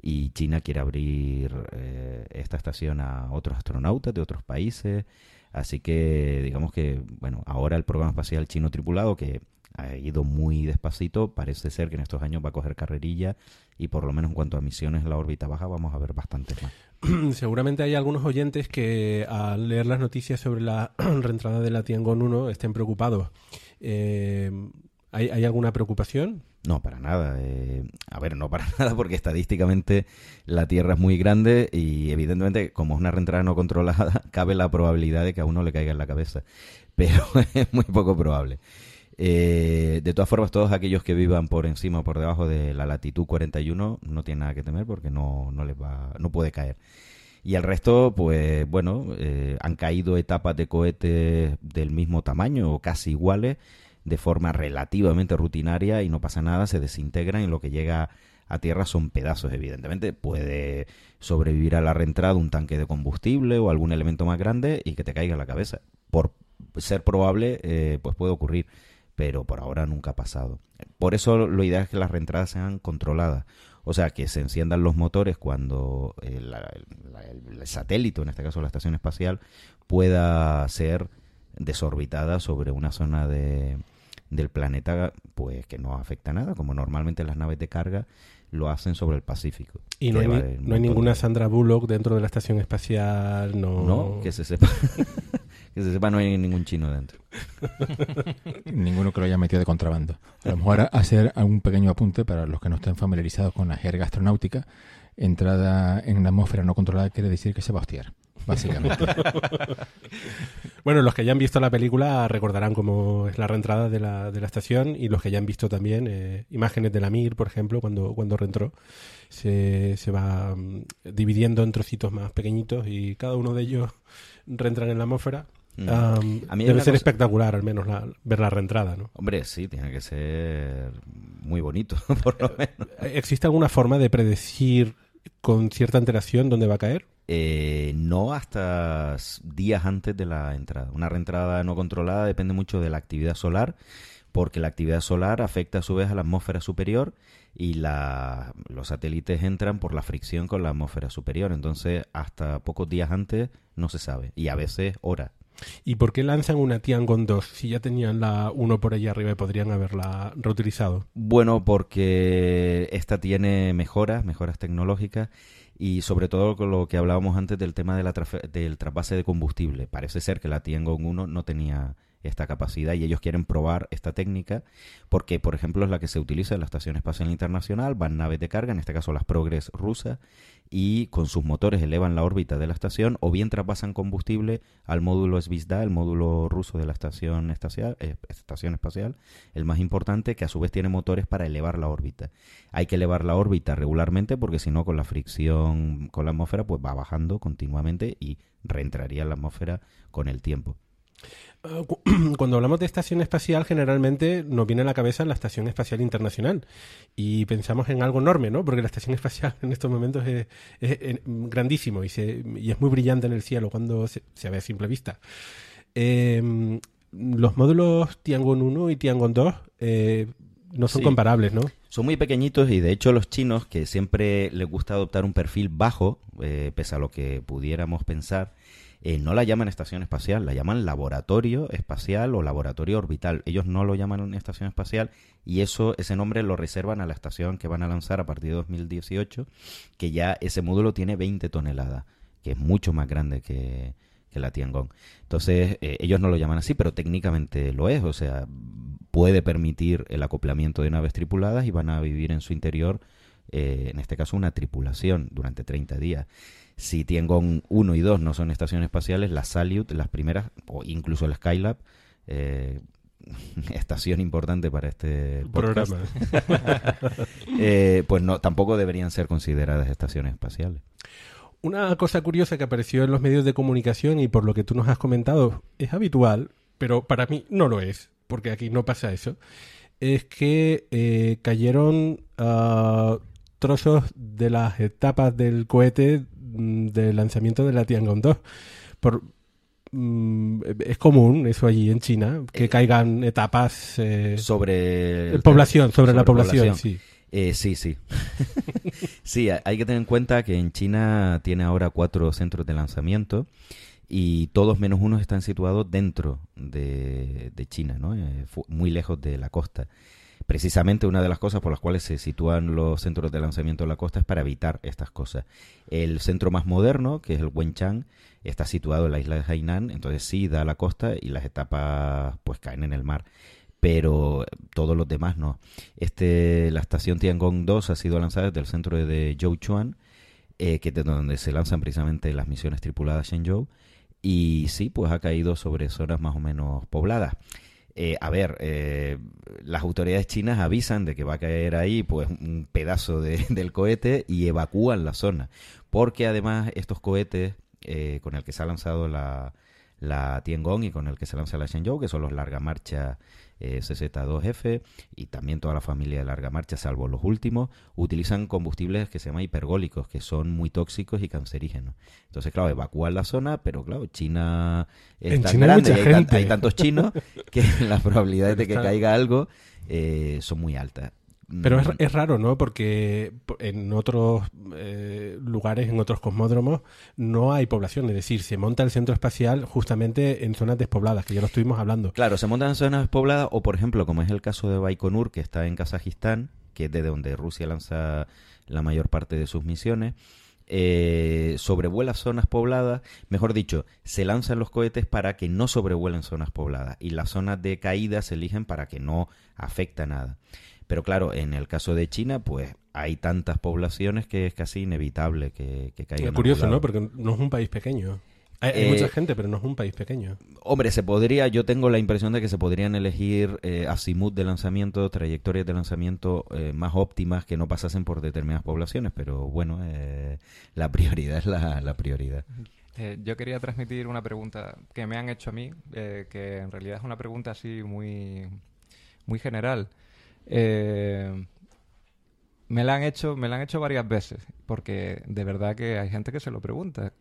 D: Y China quiere abrir eh, esta estación a otros astronautas de otros países. Así que digamos que, bueno, ahora el programa espacial chino tripulado, que ha ido muy despacito, parece ser que en estos años va a coger carrerilla y por lo menos en cuanto a misiones en la órbita baja vamos a ver bastante más. [CLEARS THROAT]
B: Seguramente hay algunos oyentes que al leer las noticias sobre la [CLEARS THROAT] reentrada de la Tiangong 1 estén preocupados. Eh, ¿Hay, alguna preocupación?
D: No, para nada. Eh, a ver, no para [LAUGHS] nada, porque estadísticamente la Tierra es muy grande y evidentemente, como es una reentrada no controlada, [LAUGHS] cabe la probabilidad de que a uno le caiga en la cabeza. [LAUGHS] Pero es muy poco probable. Eh, de todas formas, todos aquellos que vivan por encima o por debajo de la latitud 41 no tienen nada que temer porque no, no les va, no puede caer. Y el resto, pues bueno, eh, han caído etapas de cohetes del mismo tamaño o casi iguales de forma relativamente rutinaria y no pasa nada, se desintegran y lo que llega a tierra son pedazos, evidentemente. Puede sobrevivir a la reentrada un tanque de combustible o algún elemento más grande y que te caiga en la cabeza. Por ser probable, eh, pues puede ocurrir, pero por ahora nunca ha pasado. Por eso lo ideal es que las reentradas sean controladas. O sea, que se enciendan los motores cuando el, el satélite, en este caso la estación espacial, pueda ser desorbitada sobre una zona de, del planeta, pues que no afecta nada, como normalmente las naves de carga lo hacen sobre el Pacífico.
B: Y no hay, no hay ninguna Sandra Bullock dentro de la estación espacial, no.
D: No, que se sepa. [LAUGHS] que se sepa, no hay ningún chino dentro. [LAUGHS]
C: Ninguno que lo haya metido de contrabando. A lo mejor hacer un pequeño apunte para los que no estén familiarizados con la jerga astronáutica. Entrada en la atmósfera no controlada quiere decir que se va a hostiar básicamente. [LAUGHS]
B: bueno, los que ya han visto la película recordarán cómo es la reentrada de la, de la estación y los que ya han visto también eh, imágenes de la Mir, por ejemplo, cuando, cuando reentró, se, se va mm, dividiendo en trocitos más pequeñitos y cada uno de ellos reentran en la atmósfera. Mm. debe ser espectacular, al menos, ver la reentrada, ¿no?
D: Hombre, sí, tiene que ser muy bonito, [LAUGHS] por lo menos.
B: ¿Existe alguna forma de predecir con cierta antelación dónde va a caer?
D: Eh, no hasta días antes de la entrada. Una reentrada no controlada depende mucho de la actividad solar, porque la actividad solar afecta a su vez a la atmósfera superior y la, los satélites entran por la fricción con la atmósfera superior. Entonces, hasta pocos días antes no se sabe, y a veces horas.
B: ¿Y por qué lanzan una Tiangong 2 si ya tenían la 1 por allá arriba y podrían haberla reutilizado?
D: Bueno, porque esta tiene mejoras, mejoras tecnológicas y sobre todo con lo que hablábamos antes del tema de la del trasvase de combustible. Parece ser que la Tiangong 1 no tenía esta capacidad y ellos quieren probar esta técnica porque, por ejemplo, es la que se utiliza en la Estación Espacial Internacional, van naves de carga, en este caso las Progress rusas, y con sus motores elevan la órbita de la estación o bien traspasan combustible al módulo Svisda, el módulo ruso de la estación eh, estación espacial, el más importante, que a su vez tiene motores para elevar la órbita. Hay que elevar la órbita regularmente porque si no con la fricción con la atmósfera pues va bajando continuamente y reentraría en la atmósfera con el tiempo.
B: Ah, [CLEARS THROAT] cuando hablamos de estación espacial, generalmente nos viene a la cabeza la Estación Espacial Internacional y pensamos en algo enorme, ¿no? Porque la Estación Espacial [LAUGHS] en estos momentos es, grandísimo y, es muy brillante en el cielo cuando se, ve a simple vista. Em, los módulos Tiangong 1 y Tiangong 2 eh, no son comparables, ¿no?
D: Son muy pequeñitos y de hecho los chinos, que siempre les gusta adoptar un perfil bajo, eh, pese a lo que pudiéramos pensar, eh, no la llaman estación espacial, la llaman laboratorio espacial o laboratorio orbital. Ellos no lo llaman estación espacial y eso ese nombre lo reservan a la estación que van a lanzar a partir de 2018, que ya ese módulo tiene 20 toneladas, que es mucho más grande que, la Tiangong. Entonces, eh, ellos no lo llaman así, pero técnicamente lo es, o sea, puede permitir el acoplamiento de naves tripuladas y van a vivir en su interior, eh, en este caso, una tripulación durante 30 días. Si Tiangong 1 y 2 no son estaciones espaciales, la Salyut, las primeras, o incluso la Skylab, eh, [LAUGHS] estación importante para este programa, [LAUGHS] eh, pues no, tampoco deberían ser consideradas estaciones espaciales.
B: Una cosa curiosa que apareció en los medios de comunicación y por lo que tú nos has comentado es habitual, pero para mí no lo es, porque aquí no pasa eso, es que eh, cayeron uh, trozos de las etapas del cohete mm, del lanzamiento de la Tiangong 2. Por, mm, es común eso allí en China, que eh, caigan etapas
D: eh, sobre
B: población, sobre, la población, sí.
D: Eh, sí, sí. [LAUGHS] sí, hay que tener en cuenta que en China tiene ahora cuatro centros de lanzamiento y todos menos uno están situados dentro de, China, ¿no? muy lejos de la costa. Precisamente una de las cosas por las cuales se sitúan los centros de lanzamiento en la costa es para evitar estas cosas. El centro más moderno, que es el Wenchang, está situado en la isla de Hainan, entonces sí da a la costa y las etapas pues caen en el mar pero todos los demás no. Este, la estación Tiangong 2 ha sido lanzada desde el centro de Zhouchuan, eh, que es de donde se lanzan precisamente las misiones tripuladas Shenzhou, y sí, pues ha caído sobre zonas más o menos pobladas. Eh, a ver, eh, las autoridades chinas avisan de que va a caer ahí pues un pedazo [LAUGHS] del cohete y evacúan la zona. Porque además estos cohetes eh, con el que se ha lanzado la, la Tiangong y con el que se lanza la Shenzhou, que son los larga marcha eh, CZ2F y también toda la familia de larga marcha, salvo los últimos, utilizan combustibles que se llaman hipergólicos, que son muy tóxicos y cancerígenos. Entonces, claro, evacúan la zona, pero claro, China es tan grande, hay, hay, tantos chinos que [LAUGHS] las probabilidades de que caiga algo eh, son muy altas.
B: Pero es, mm. es, raro, ¿no? Porque en otros eh, lugares, en otros cosmódromos, no hay población. Es decir, se monta el centro espacial justamente en zonas despobladas, que ya lo estuvimos hablando.
D: Claro, se montan en zonas despobladas, o por ejemplo, como es el caso de Baikonur, que está en Kazajistán, que es desde donde Rusia lanza la mayor parte de sus misiones. Eh, sobrevuela zonas pobladas, mejor dicho, se lanzan los cohetes para que no sobrevuelen zonas pobladas y las zonas de caída se eligen para que no afecta nada. Pero claro, en el caso de China, pues hay tantas poblaciones que es casi inevitable que, que caigan.
B: Es curioso, ¿no? Porque no es un país pequeño. Hay, mucha eh, gente, pero no es un país pequeño.
D: Hombre, se podría, yo tengo la impresión de que se podrían elegir eh, azimut de lanzamiento, trayectorias de lanzamiento eh, más óptimas que no pasasen por determinadas poblaciones, pero bueno, eh, la prioridad [LAUGHS] es la, la prioridad.
E: yo quería transmitir una pregunta que me han hecho a mí, que en realidad es una pregunta así muy, muy general. Eh, me la han hecho, me la han hecho varias veces, porque de verdad que hay gente que se lo pregunta.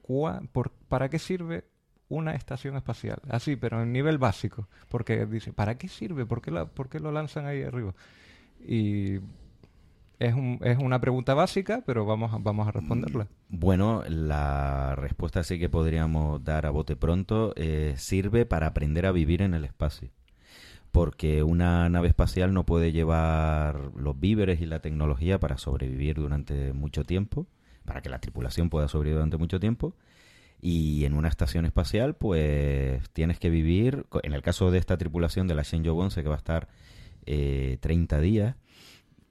E: ¿Para qué sirve una estación espacial? Así, pero en nivel básico. Porque dice, ¿para qué sirve? ¿Por qué, lo lanzan ahí arriba? Y es, un, es una pregunta básica, pero vamos a, responderla.
D: Bueno, la respuesta sí que podríamos dar a bote pronto. Eh, sirve para aprender a vivir en el espacio porque una nave espacial no puede llevar los víveres y la tecnología para sobrevivir durante mucho tiempo, para que la tripulación pueda sobrevivir durante mucho tiempo. Y en una estación espacial, pues tienes que vivir, en el caso de esta tripulación de la Shenzhou 11, que va a estar eh, 30 días,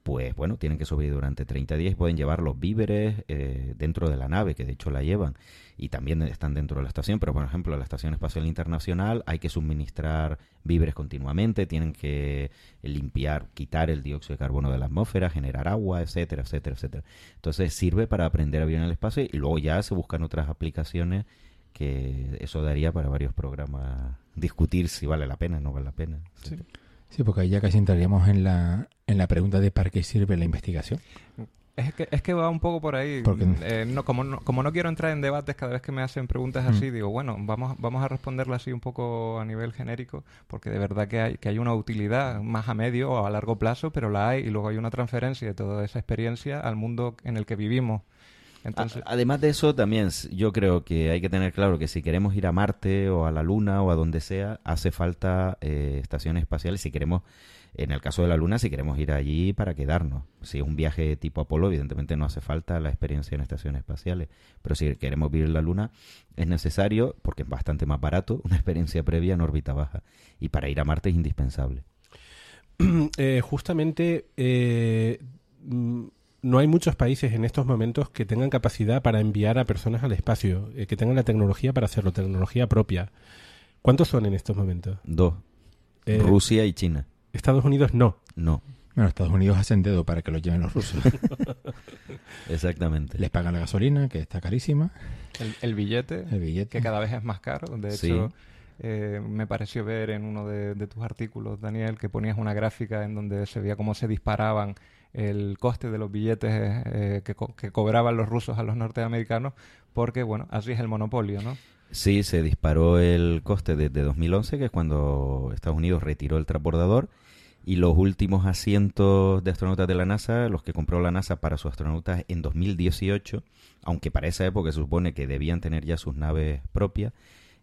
D: pues bueno, tienen que sobrevivir durante 30 días pueden llevar los víveres eh, dentro de la nave, que de hecho la llevan, y también están dentro de la estación, pero por ejemplo, la Estación Espacial Internacional hay que suministrar víveres continuamente, tienen que limpiar, quitar el dióxido de carbono de la atmósfera, generar agua, etcétera, etcétera, etcétera. Entonces sirve para aprender a vivir en el espacio y luego ya se buscan otras aplicaciones que eso daría para varios programas discutir si vale la pena no vale la pena.
E: Sí.
C: Sí, porque ahí ya casi entraríamos en la, en la pregunta de para qué sirve la investigación.
E: Es que, es que va un poco por ahí.
C: Porque-
E: Eh, no, como, no, como no quiero entrar en debates cada vez que me hacen preguntas así, digo, bueno, vamos, vamos a responderlo así un poco a nivel genérico, porque de verdad que hay, que hay una utilidad más a medio o a largo plazo, pero la hay, y luego hay una transferencia de toda esa experiencia al mundo en el que vivimos. Entonces,
D: A- además de eso, también yo creo que hay que tener claro que si queremos ir a Marte o a la Luna o a donde sea, hace falta eh, estaciones espaciales. Si queremos, en el caso de la Luna, si queremos ir allí para quedarnos. Si es un viaje tipo Apolo, evidentemente no hace falta la experiencia en estaciones espaciales. Pero si queremos vivir la Luna, es necesario, porque es bastante más barato, [LAUGHS] una experiencia previa en órbita baja. Y para ir a Marte es indispensable. [CLEARS THROAT]
B: Eh, justamente eh, mm, no hay muchos países en estos momentos que tengan capacidad para enviar a personas al espacio, eh, que tengan la tecnología para hacerlo, tecnología propia. ¿Cuántos son en estos momentos?
D: Dos, Rusia y China.
B: Estados Unidos no.
D: No,
C: Bueno, Estados Unidos hacen dedo para que lo lleven los rusos. [LAUGHS]
D: exactamente.
C: Les pagan la gasolina, que está carísima,
E: el, el billete,
C: el billete.
E: que cada vez es más caro. De
D: Sí.
E: hecho, eh, me pareció ver en uno de, de tus artículos, Daniel, que ponías una gráfica en donde se veía cómo se disparaban el coste de los billetes eh, que, co- que cobraban los rusos a los norteamericanos, porque, bueno, así es el monopolio, ¿no?
D: Sí, se disparó el coste desde 2011, que es cuando Estados Unidos retiró el transbordador, y los últimos asientos de astronautas de la NASA, los que compró la NASA para sus astronautas en 2018, aunque para esa época se supone que debían tener ya sus naves propias,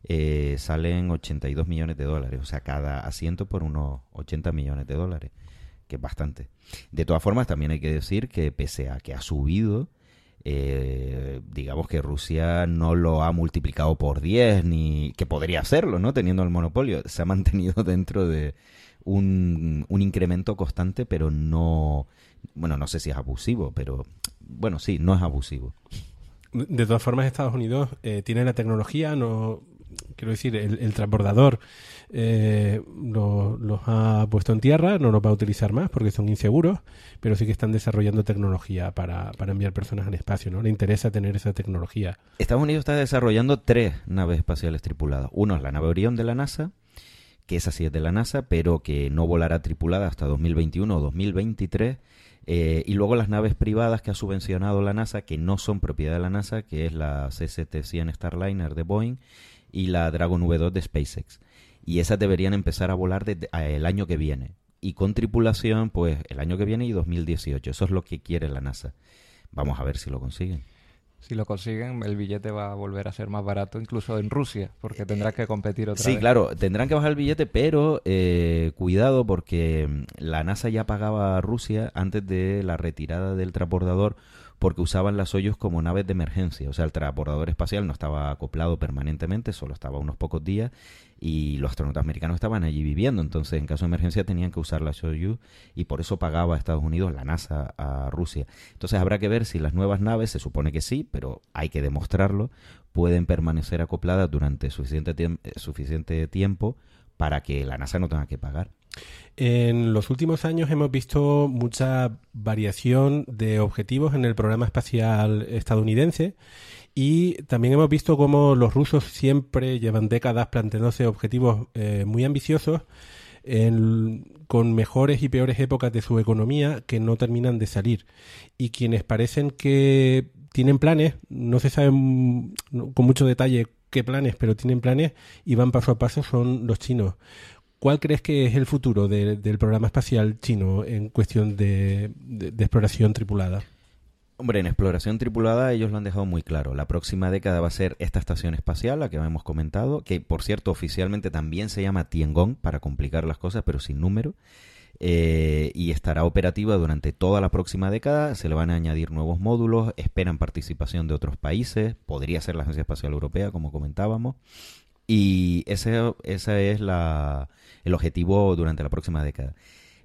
D: eh, salen 82 millones de dólares, o sea, cada asiento por unos 80 millones de dólares, que es bastante. De todas formas, también hay que decir que pese a que ha subido, eh, digamos que Rusia no lo ha multiplicado por 10, ni que podría hacerlo, ¿no? Teniendo el monopolio. Se ha mantenido [LAUGHS] dentro de un, un incremento constante, pero no, bueno, no sé si es abusivo, pero bueno, sí, no es abusivo.
B: De todas formas, Estados Unidos eh, tiene la tecnología, no quiero decir, el, el transbordador eh, lo- los ha puesto en tierra, no los va a utilizar más porque son inseguros, pero sí que están desarrollando tecnología para, para enviar personas al espacio, ¿no? Le interesa tener esa tecnología.
D: Estados Unidos está desarrollando tres naves espaciales tripuladas. Uno es la nave Orión de la NASA, que esa sí es de la NASA, pero que no volará tripulada hasta 2021 o 2023. Eh, y luego las naves privadas que ha subvencionado la NASA, que no son propiedad de la NASA, que es la CST-100 Starliner de Boeing y la Dragon V2 de SpaceX. Y esas deberían empezar a volar desde a- el año que viene. Y con tripulación, pues el año que viene y 2018. Eso es lo que quiere la NASA. Vamos a ver si lo consiguen.
E: Si lo consiguen, el billete va a volver a ser más barato, incluso en Rusia, porque tendrá que competir otra
D: Sí,
E: vez.
D: claro, tendrán que bajar el billete, pero eh, cuidado porque mm, la NASA ya pagaba a Rusia antes de la retirada del transbordador porque usaban las Soyuz como naves de emergencia. O sea, el transbordador espacial no estaba acoplado permanentemente, solo estaba unos pocos días y los astronautas americanos estaban allí viviendo. Entonces, en caso de emergencia tenían que usar la Soyuz y por eso pagaba a Estados Unidos la NASA a Rusia. Entonces, habrá que ver si las nuevas naves, se supone que sí, pero hay que demostrarlo, pueden permanecer acopladas durante suficiente, tiemp- eh, suficiente tiempo para que la NASA no tenga que pagar.
B: En los últimos años hemos visto mucha variación de objetivos en el programa espacial estadounidense y también hemos visto cómo los rusos siempre llevan décadas planteándose objetivos eh, muy ambiciosos en- con mejores y peores épocas de su economía que no terminan de salir y quienes parecen que tienen planes, no se sabe mm, con mucho detalle qué planes, pero tienen planes y van paso a paso son los chinos. ¿Cuál crees que es el futuro de- del programa espacial chino en cuestión de exploración tripulada?
D: Hombre, en exploración tripulada ellos lo han dejado muy claro. La próxima década va a ser esta estación espacial, la que hemos comentado, que por cierto oficialmente también se llama Tiangong, para complicar las cosas, pero sin número. eh, y estará operativa durante toda la próxima década. Se le van a añadir nuevos módulos, esperan participación de otros países, podría ser la Agencia Espacial Europea, como comentábamos. Y ese, ese es la, el objetivo durante la próxima década.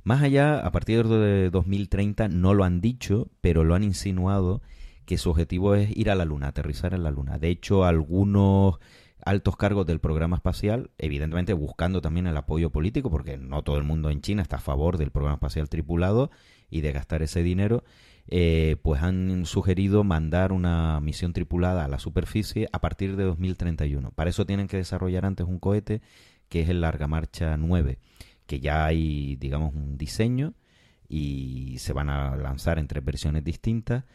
D: Más allá, a partir de 2030 no lo han dicho, pero lo han insinuado que su objetivo es ir a la Luna, aterrizar en la Luna. De hecho, algunos altos cargos del programa espacial, evidentemente buscando también el apoyo político, porque no todo el mundo en China está a favor del programa espacial tripulado y de gastar ese dinero, eh, pues han sugerido mandar una misión tripulada a la superficie a partir de 2031. Para eso tienen que desarrollar antes un cohete que es el Larga Marcha 9, que ya hay, digamos, un diseño y se van a lanzar en tres versiones distintas.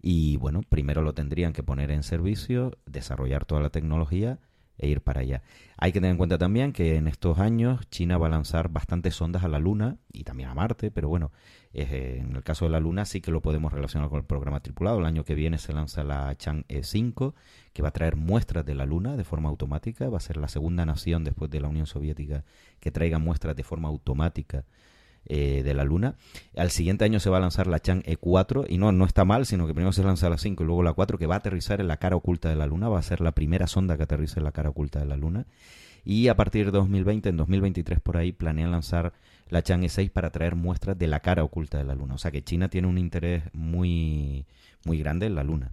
D: Y bueno, primero lo tendrían que poner en servicio, desarrollar toda la tecnología e ir para allá. Hay que tener en cuenta también que en estos años China va a lanzar bastantes sondas a la Luna y también a Marte, pero bueno, eh, en el caso de la Luna sí que lo podemos relacionar con el programa tripulado. El año que viene se lanza la Chang'e 5, que va a traer muestras de la Luna de forma automática. Va a ser la segunda nación después de la Unión Soviética que traiga muestras de forma automática eh, de la Luna. Al siguiente año se va a lanzar la Chang'e 4 y no, no está mal, sino que primero se lanza la 5 y luego la 4 que va a aterrizar en la cara oculta de la Luna, va a ser la primera sonda que aterrice en la cara oculta de la Luna. Y a partir de 2020, en 2023 por ahí, planean lanzar la Chang'e 6 para traer muestras de la cara oculta de la Luna. O sea que China tiene un interés muy, muy grande en la Luna.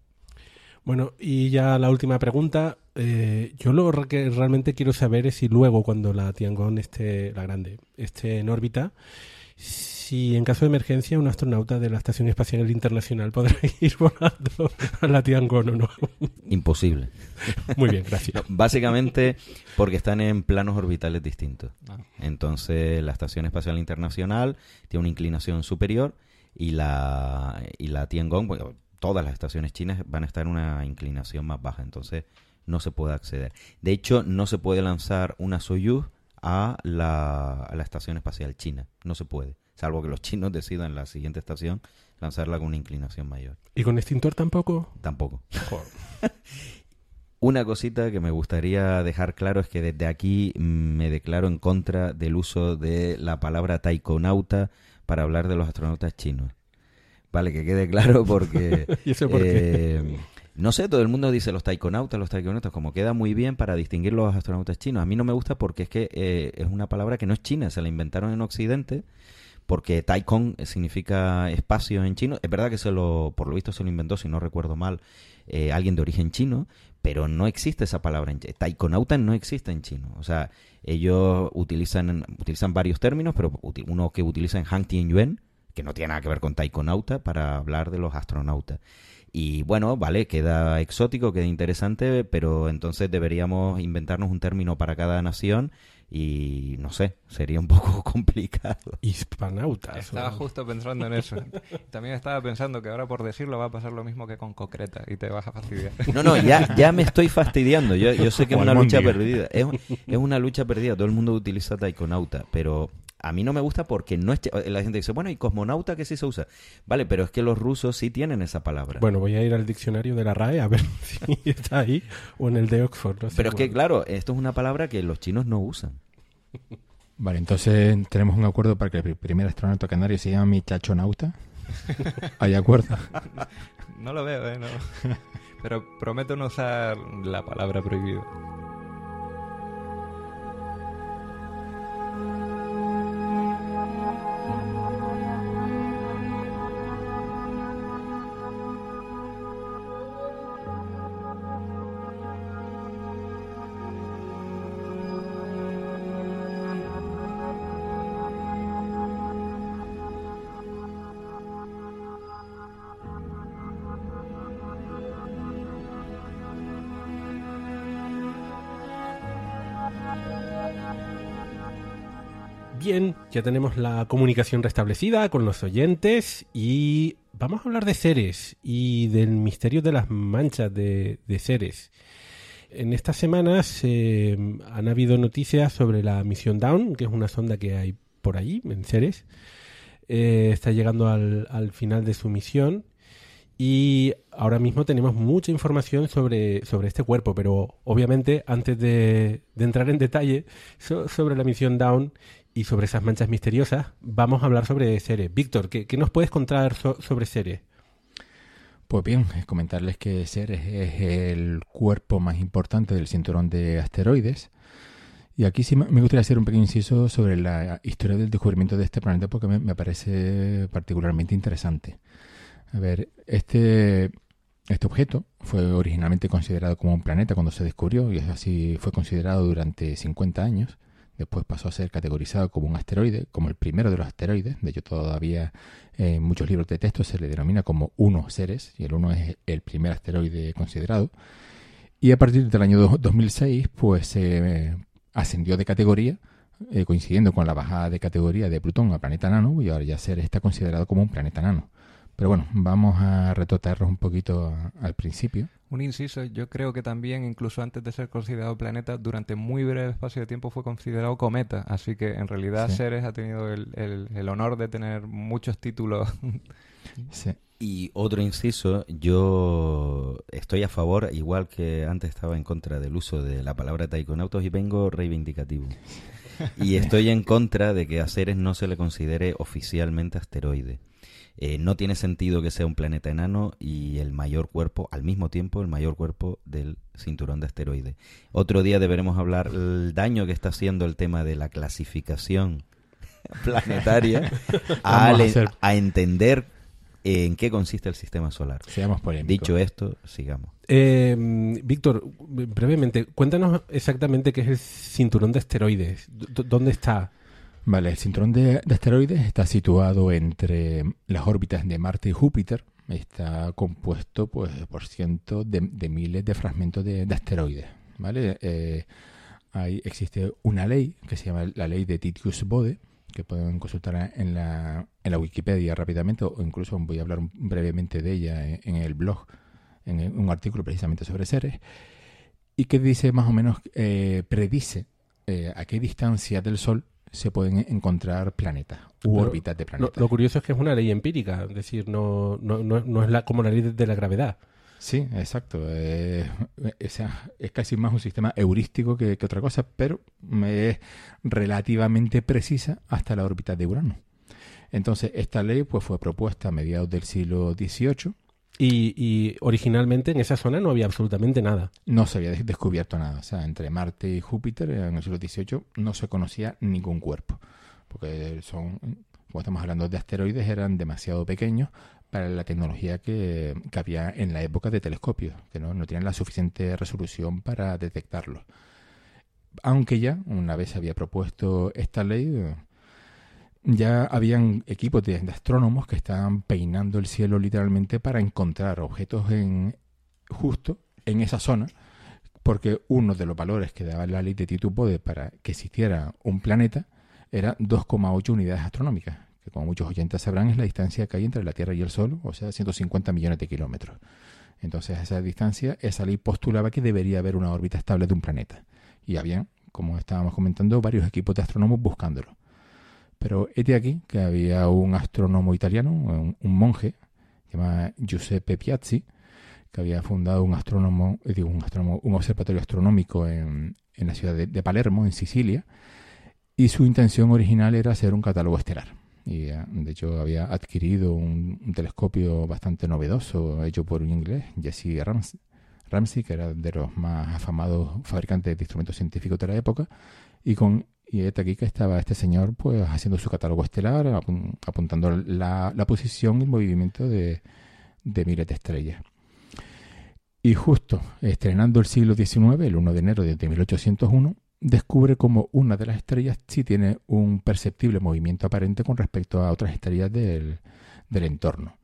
B: Bueno, y ya la última pregunta. Eh, yo lo que realmente quiero saber es si luego, cuando la Tiangong esté, la grande, esté en órbita, si en caso de emergencia un astronauta de la Estación Espacial Internacional podrá [LAUGHS] ir volando a la Tiangong o no.
D: Imposible.
B: Muy bien, gracias.
D: básicamente porque están en planos orbitales distintos. Ah. Entonces la Estación Espacial Internacional tiene una inclinación superior y la, y la Tiangong, bueno, todas las estaciones chinas van a estar en una inclinación más baja. Entonces no se puede acceder. De hecho, no se puede lanzar una Soyuz a la, Estación Espacial China. No se puede, salvo que los [LAUGHS] chinos decidan en la siguiente estación lanzarla con una inclinación mayor.
B: ¿Y con extintor tampoco?
D: Tampoco. [LAUGHS] Una cosita que me gustaría dejar claro es que desde aquí me declaro en contra del uso de la palabra taikonauta para hablar de los astronautas chinos. Vale, que quede claro porque... [LAUGHS]
B: ¿Y eso por qué?
D: No sé, todo el mundo dice los taikonautas, los taikonautas, como queda muy bien para distinguir los astronautas chinos. A mí no me gusta porque es que eh, es una palabra que no es china, se la inventaron en Occidente porque taikon significa espacio en chino. Es verdad que se lo, por lo visto se lo inventó, si no recuerdo mal, eh, alguien de origen chino, pero no existe esa palabra en Taikonauta no existe en chino. O sea, ellos utilizan, utilizan varios términos, pero uno que utilizan Han Tianyuan, que no tiene nada que ver con taikonauta, para hablar de los astronautas. Y bueno, vale, queda exótico, queda interesante, pero entonces deberíamos inventarnos un término para cada nación y no sé, sería un [LAUGHS] poco complicado.
B: Hispanautas.
E: Estaba justo pensando en eso. También estaba pensando que ahora por decirlo va a pasar lo mismo que con concreta y te vas a fastidiar.
D: No, no, ya, ya me estoy fastidiando. Yo, yo sé que es una lucha perdida. Es, es, una lucha perdida. Todo el mundo utiliza taikonauta, pero a mí no me gusta porque no es... La gente dice, bueno, ¿y cosmonauta que sí se usa? Vale, pero es que los rusos sí tienen esa palabra.
B: Bueno, voy a ir al diccionario de la RAE a ver [LAUGHS] si está ahí o en el de Oxford.
D: pero es que, claro, esto es una palabra que los chinos no usan.
C: Vale, entonces tenemos un acuerdo para que el primer astronauta canario se llame Chachonauta. [LAUGHS] ¿Hay acuerdo?
E: No lo veo, ¿eh? No. Pero prometo no usar la palabra prohibida.
B: Ya tenemos la comunicación restablecida con los oyentes y vamos a hablar de Ceres y del misterio de las manchas de, Ceres. En estas semanas eh, han habido noticias sobre la misión Down, que es una sonda que hay por allí, en Ceres. Eh, está llegando al, final de su misión y ahora mismo tenemos mucha información sobre este cuerpo, pero obviamente antes de, entrar en detalle sobre la misión Down y sobre esas manchas misteriosas, vamos a hablar sobre Ceres. Víctor, ¿qué, nos puedes contar sobre Ceres?
C: Pues bien, comentarles que Ceres es el cuerpo más importante del cinturón de asteroides. Y aquí sí me gustaría hacer un pequeño inciso sobre la historia del descubrimiento de este planeta porque me parece particularmente interesante. A ver, este, este objeto fue originalmente considerado como un planeta cuando se descubrió y así fue considerado durante 50 años. Después pasó a ser categorizado como un asteroide, como el primero de los asteroides. De hecho, todavía en muchos libros de texto se le denomina como uno Ceres, y el uno es el primer asteroide considerado. Y a partir del año 2006, pues se eh, ascendió de categoría, eh, coincidiendo con la bajada de categoría de Plutón a planeta nano, y ahora ya Ceres está considerado como un planeta nano. Pero bueno, vamos a retotarnos un poquito al principio.
E: Un inciso, yo creo que también, incluso antes de ser considerado planeta, durante muy breve espacio de tiempo fue considerado cometa. Así que en realidad Ceres ha tenido el, honor de tener muchos títulos. [LAUGHS]
D: sí. Y otro inciso, yo estoy a favor, igual que antes estaba en contra del uso de la palabra taikonautos y vengo reivindicativo. [LAUGHS] y estoy en contra de que a Ceres no se le considere oficialmente asteroide. Eh, no tiene sentido que sea un planeta enano y el mayor cuerpo, al mismo tiempo, el mayor cuerpo del cinturón de asteroides. Otro día deberemos hablar el daño que está haciendo el tema de la clasificación [LAUGHS] planetaria a, entender en qué consiste el sistema solar.
C: Seamos
D: Dicho esto, sigamos.
B: Eh, Víctor, brevemente, cuéntanos exactamente qué es el cinturón de asteroides. ¿Dónde está?
C: Vale, el cinturón de, asteroides está situado entre las órbitas de Marte y Júpiter. Está compuesto pues, por cientos de, miles de fragmentos de, asteroides. ¿vale? Eh, existe una ley que se llama la ley de Titius-Bode, que pueden consultar en la, en la Wikipedia rápidamente, o incluso voy a hablar brevemente de ella en, el blog, en un artículo precisamente sobre Ceres, y que dice más o menos, eh, predice eh, a qué distancia del Sol se pueden encontrar planetas u órbitas de planetas.
B: Lo, curioso es que es una ley empírica, es decir, no, no, no, es la, como la ley de la gravedad.
C: Sí, exacto. es, casi más un sistema heurístico que, otra cosa, pero es relativamente precisa hasta la órbita de Urano. Entonces, esta ley pues, fue propuesta a mediados del siglo XVIII
B: y, originalmente en esa zona no había absolutamente nada.
C: No se había descubierto nada. O sea, entre Marte y Júpiter en el siglo XVIII no se conocía ningún cuerpo. Porque son, como estamos hablando de asteroides, eran demasiado pequeños para la tecnología que, había en la época de telescopios, que no, no tenían la suficiente resolución para detectarlos. Aunque ya, una vez se había propuesto esta ley, ya habían equipos de, astrónomos que estaban peinando el cielo literalmente para encontrar objetos en justo en esa zona, porque uno de los valores que daba la ley de Tito Bode para que existiera un planeta era 2,8 unidades astronómicas, que como muchos oyentes sabrán es la distancia que hay entre la Tierra y el Sol, o sea, 150 millones de kilómetros. Entonces, a esa distancia, esa ley postulaba que debería haber una órbita estable de un planeta. Y había, como estábamos comentando, varios equipos de astrónomos buscándolo. Pero es de aquí que había un astrónomo italiano, un, monje, llamado Giuseppe Piazzi, que había fundado un astrónomo, eh, digo, un astrónomo, un observatorio astronómico en, la ciudad de, Palermo, en Sicilia, y su intención original era hacer un catálogo estelar. Y eh, de hecho había adquirido un, telescopio bastante novedoso hecho por un inglés, Jesse Ramsey, Ramsey, que era de los más afamados fabricantes de instrumentos científicos de la época, y con y aquí que estaba este señor pues haciendo su catálogo estelar, apuntando la, posición y el movimiento de, miles de estrellas. Y justo estrenando el siglo XIX, el 1 de enero de 1801, descubre como una de las estrellas sí tiene un perceptible movimiento aparente con respecto a otras estrellas del, entorno.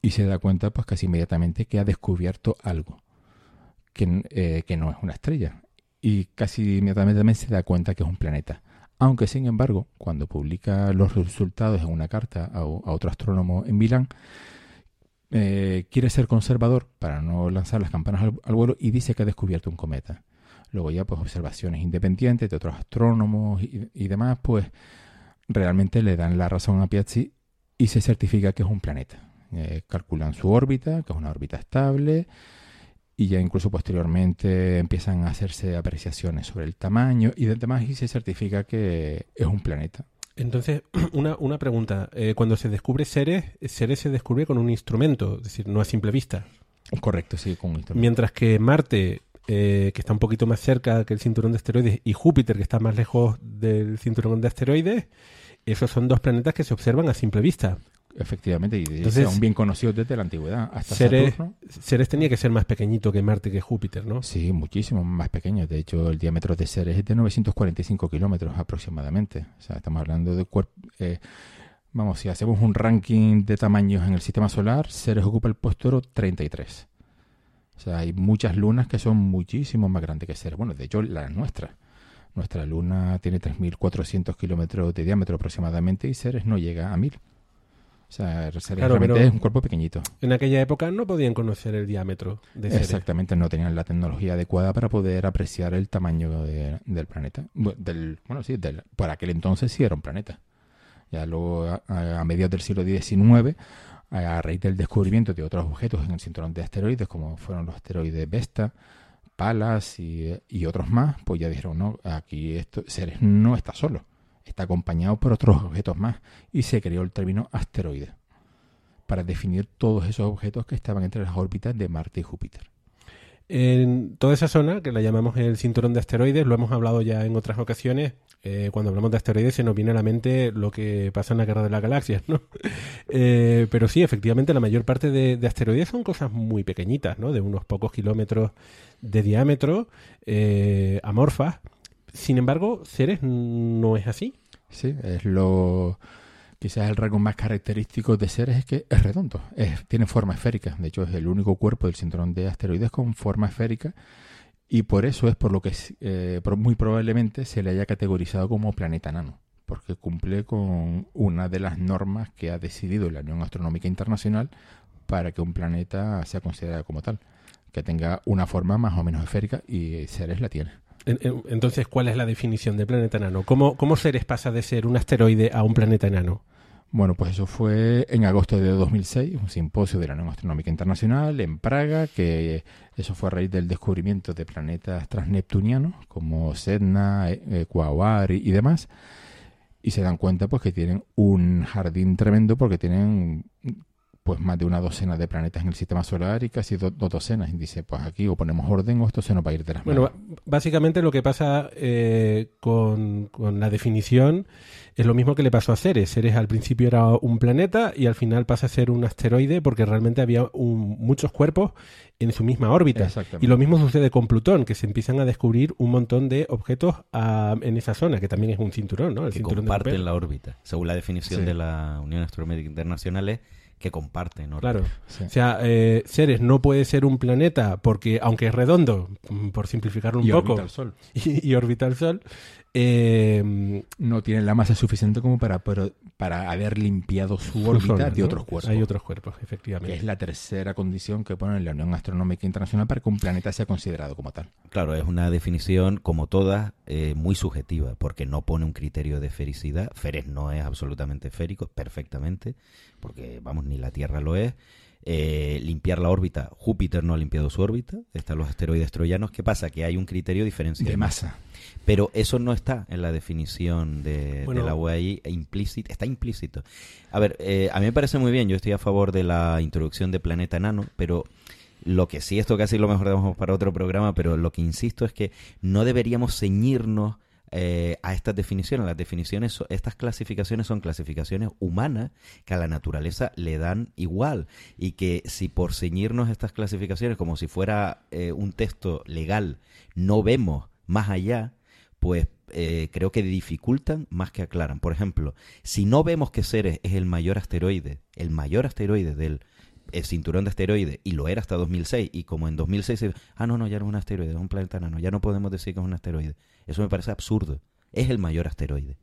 C: Y se da cuenta pues casi inmediatamente que ha descubierto algo, que, eh, que no es una estrella, y casi inmediatamente se da cuenta que es un planeta. Aunque, sin embargo, cuando publica los resultados en una carta a, otro astrónomo en Milán, eh, quiere ser conservador para no lanzar las campanas al, vuelo y dice que ha descubierto un cometa. Luego ya, pues, observaciones independientes de otros astrónomos y, demás, pues, realmente le dan la razón a Piazzi y se certifica que es un planeta. Eh, calculan su órbita, que es una órbita estable, y ya incluso posteriormente empiezan a hacerse apreciaciones sobre el tamaño y demás y se certifica que es un planeta.
B: Entonces, [CLEARS THROAT] una, una pregunta. Eh, cuando se descubre Ceres, Ceres se descubre con un instrumento, es decir, no a simple vista.
C: Correcto, sí, con un instrumento.
B: Mientras que Marte, eh, que está un poquito más cerca que el cinturón de asteroides, y Júpiter, que está más lejos del cinturón de asteroides, esos son dos planetas que se observan a simple vista.
C: Efectivamente, y
B: Entonces,
C: son bien conocidos desde la antigüedad. Hasta
B: Ceres,
C: Saturno.
B: Ceres tenía que ser más pequeñito que Marte que Júpiter, ¿no?
C: Sí, muchísimo más pequeños. De hecho, el diámetro de Ceres es de 945 kilómetros aproximadamente. O sea, estamos hablando de cuerpos... vamos, si hacemos un ranking de tamaños en el sistema solar, Ceres ocupa el puesto 33. O sea, hay muchas lunas que son muchísimo más grandes que Ceres. Bueno, de hecho, la nuestra. Nuestra luna tiene 3.400 kilómetros de diámetro aproximadamente y Ceres no llega a 1.000. O sea, Ceres
B: Claro,
C: realmente un cuerpo pequeñito.
B: En aquella época no podían conocer el diámetro de Ceres.
C: Exactamente, no tenían la tecnología adecuada para poder apreciar el tamaño de- del planeta. Del, bueno, sí, del, por aquel entonces sí era un planeta. Ya luego, a, mediados del siglo XIX, a, a raíz del descubrimiento de otros objetos en el cinturón de asteroides, como fueron los asteroides Vesta, Palas y, y otros más, pues ya dijeron, no, aquí esto, Ceres no está solo, está acompañado por otros objetos más. Y se creó el término asteroide para definir todos esos objetos que estaban entre las órbitas de Marte y Júpiter.
B: En toda esa zona, que la llamamos el cinturón de asteroides, lo hemos hablado ya en otras ocasiones. eh, cuando hablamos de asteroides se nos viene a la mente lo que pasa en la guerra de las galaxias, ¿no? [LAUGHS] Eh, pero sí, efectivamente, la mayor parte de, de asteroides son cosas muy pequeñitas, ¿no? De unos pocos kilómetros de diámetro, eh, amorfas. Sin embargo, Ceres no es así.
C: Sí, es lo. Quizás el rasgo más característico de Ceres es que es redondo, es- tiene forma esférica. De hecho, es el único cuerpo del cinturón de asteroides con forma esférica. Y por eso es por lo que eh, muy probablemente se le haya categorizado como planeta nano, porque cumple con una de las normas que ha decidido la Unión Astronómica Internacional para que un planeta sea considerado como tal, que tenga una forma más o menos esférica y Ceres la tiene.
B: En- en- Entonces, ¿cuál es la definición de planeta enano? ¿Cómo, ¿Cómo Ceres pasa de ser un asteroide a un planeta enano?
C: Bueno, pues eso fue en agosto de 2006, un simposio de la Unión Astronómica Internacional en Praga, que eso fue a raíz del descubrimiento de planetas transneptunianos como Sedna, eh, Quaoari y demás. Y se dan cuenta pues que tienen un jardín tremendo porque tienen pues más de una docena de planetas en el sistema solar y casi do- dos docenas. Y dice, pues aquí o ponemos orden o esto se nos va a ir de las
B: Bueno,
C: manos.
B: ba- básicamente lo que pasa eh, con, con la definición es lo mismo que le pasó a Ceres. Ceres al principio era un planeta y al final pasa a ser un asteroide porque realmente había un- muchos cuerpos en su misma órbita. Y lo mismo sucede con Plutón, que se empiezan a descubrir un montón de objetos ah, en esa zona, que también es un cinturón, ¿no? El
D: que
B: cinturón
D: comparten la órbita. Según la definición
C: Sí.
D: de la Unión Astronómica Internacional es que comparten órbita.
B: Claro.
C: Sí.
B: O sea, eh, Ceres no puede ser un planeta porque, aunque es redondo, por simplificarlo un
C: Y
B: poco,
C: orbita el Sol. [LAUGHS]
B: y, y orbita el Sol, eh,
C: No tienen la masa suficiente como para, para, para haber limpiado su órbita de
B: ¿no?
C: otros cuerpos.
B: Hay otros cuerpos,
C: que
B: efectivamente.
C: es la tercera condición que pone la Unión Astronómica Internacional para que un planeta sea considerado como tal.
D: Claro, es una definición, como todas, eh, muy subjetiva, porque no pone un criterio de fericidad. Feres no es absolutamente esférico, perfectamente, porque, vamos, ni la Tierra lo es. Eh, limpiar la órbita, Júpiter no ha limpiado su órbita, están los asteroides troyanos. ¿Qué pasa? Que hay un criterio diferencial.
C: De masa.
D: Pero eso no está en la definición de,
B: Bueno.
D: de la UAI, e implícito, está implícito. A ver, eh, a mí me parece muy bien, yo estoy a favor de la introducción de Planeta Enano, pero lo que sí, esto casi lo mejor dejamos para otro programa, pero lo que insisto es que no deberíamos ceñirnos eh, a estas definiciones. Las definiciones, estas clasificaciones son clasificaciones humanas que a la naturaleza le dan igual y que si por ceñirnos estas clasificaciones como si fuera eh, un texto legal no vemos más allá, pues eh, creo que dificultan más que aclaran. Por ejemplo, si no vemos que Ceres es el mayor asteroide, el mayor asteroide del el cinturón de asteroides, y lo era hasta 2006, y como en 2006 se ah, no, no, ya no es un asteroide, es un planeta enano, ya no podemos decir que es un asteroide. Eso me parece absurdo. Es el mayor asteroide.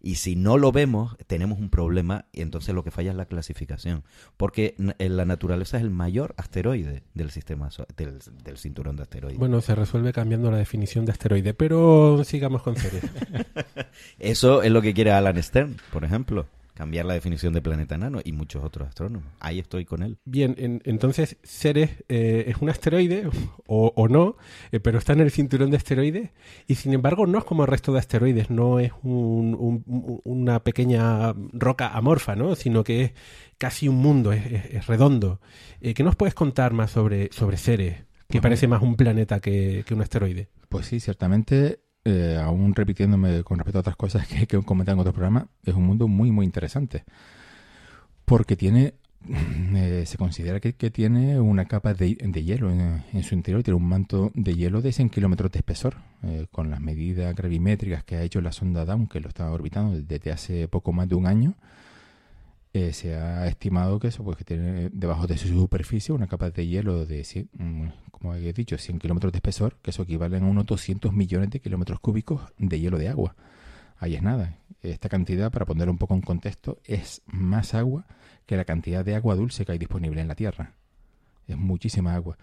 D: Y si no lo vemos, tenemos un problema y entonces lo que falla es la clasificación. Porque en la naturaleza es el mayor asteroide del sistema del, del cinturón de asteroides.
B: Bueno, se resuelve cambiando la definición de asteroide, pero sigamos con Ceres. [LAUGHS]
D: Eso es lo que quiere Alan Stern, por ejemplo. Cambiar la definición de planeta enano y muchos otros astrónomos. Ahí estoy con él.
B: Bien, entonces Ceres eh, es un asteroide [LAUGHS] o, no, eh, pero está en el cinturón de asteroides y sin embargo no es como el resto de asteroides, no es una pequeña roca amorfa, ¿no? sino que es casi un mundo, es, redondo. Eh, ¿Qué nos puedes contar más sobre, sobre Ceres, que parece más un planeta que, un asteroide?
C: Pues sí, ciertamente eh, aún repitiéndome con respecto a otras cosas que, que he comentado en otros programas, es un mundo muy, muy interesante. Porque tiene, eh, se considera que, tiene una capa de, hielo en, su interior, tiene un manto de hielo de 100 kilómetros de espesor, eh, con las medidas gravimétricas que ha hecho la sonda Down, que lo está orbitando desde hace poco más de un año eh, se ha estimado que eso, pues que tiene debajo de su superficie una capa de hielo de, 100, mm, como he dicho, 100 kilómetros de espesor, que eso equivale a unos 200 millones de kilómetros cúbicos de hielo de agua. Ahí es nada. Esta cantidad, para poner un poco en contexto, es más agua que la cantidad de agua dulce que hay disponible en la Tierra. Es muchísima agua.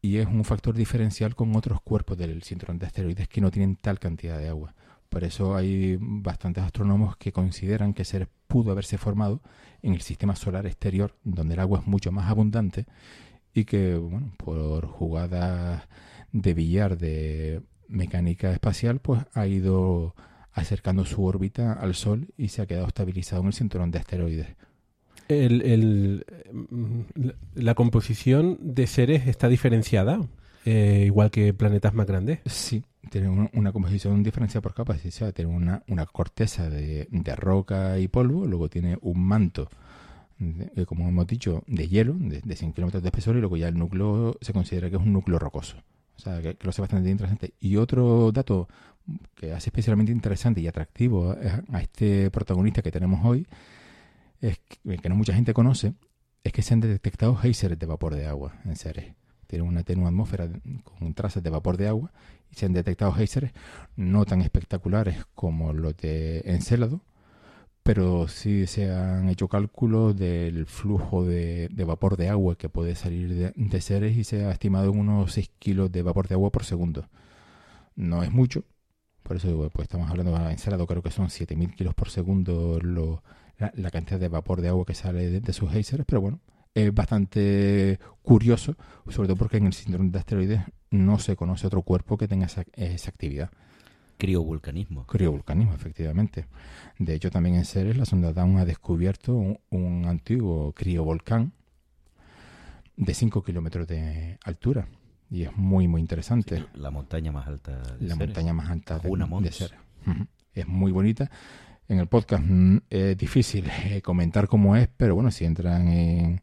C: Y es un factor diferencial con otros cuerpos del cinturón de asteroides que no tienen tal cantidad de agua. Por eso hay bastantes astrónomos que consideran que Ceres pudo haberse formado en el sistema solar exterior, donde el agua es mucho más abundante y que, bueno, por jugadas de billar de mecánica espacial, pues ha ido acercando su órbita al Sol y se ha quedado estabilizado en el cinturón de asteroides.
B: La composición de Ceres está diferenciada, eh, igual que planetas más grandes.
C: Sí, tiene una, composición diferenciada por capas. O tiene una, una corteza de, roca y polvo, luego tiene un manto, eh, como hemos dicho, de hielo, de, 100 kilómetros de espesor, y luego ya el núcleo se considera que es un núcleo rocoso. O sea, que, lo hace bastante interesante. Y otro dato que hace especialmente interesante y atractivo a, este protagonista que tenemos hoy, es que, que, no mucha gente conoce, es que se han detectado geysers de vapor de agua en Ceres tiene una tenue atmósfera con trazas de vapor de agua y se han detectado geysers no tan espectaculares como los de Encélado, pero sí se han hecho cálculos del flujo de, vapor de agua que puede salir de, de, Ceres y se ha estimado en unos 6 kilos de vapor de agua por segundo. No es mucho, por eso pues, estamos hablando de Encélado, creo que son 7.000 kilos por segundo la, cantidad de vapor de agua que sale de, sus geysers, pero bueno, es bastante curioso, sobre todo porque en el síndrome de asteroides no se conoce otro cuerpo que tenga esa, actividad.
D: Criovulcanismo.
C: Criovulcanismo, efectivamente. De hecho, también en Ceres la sonda Dawn ha descubierto un, antiguo criovolcán de 5 kilómetros de altura. Y es muy, muy interesante.
D: la montaña más alta
C: de La montaña más alta de, de Ceres. Es muy bonita en el podcast mm, es difícil eh, comentar cómo es, pero bueno, si entran en,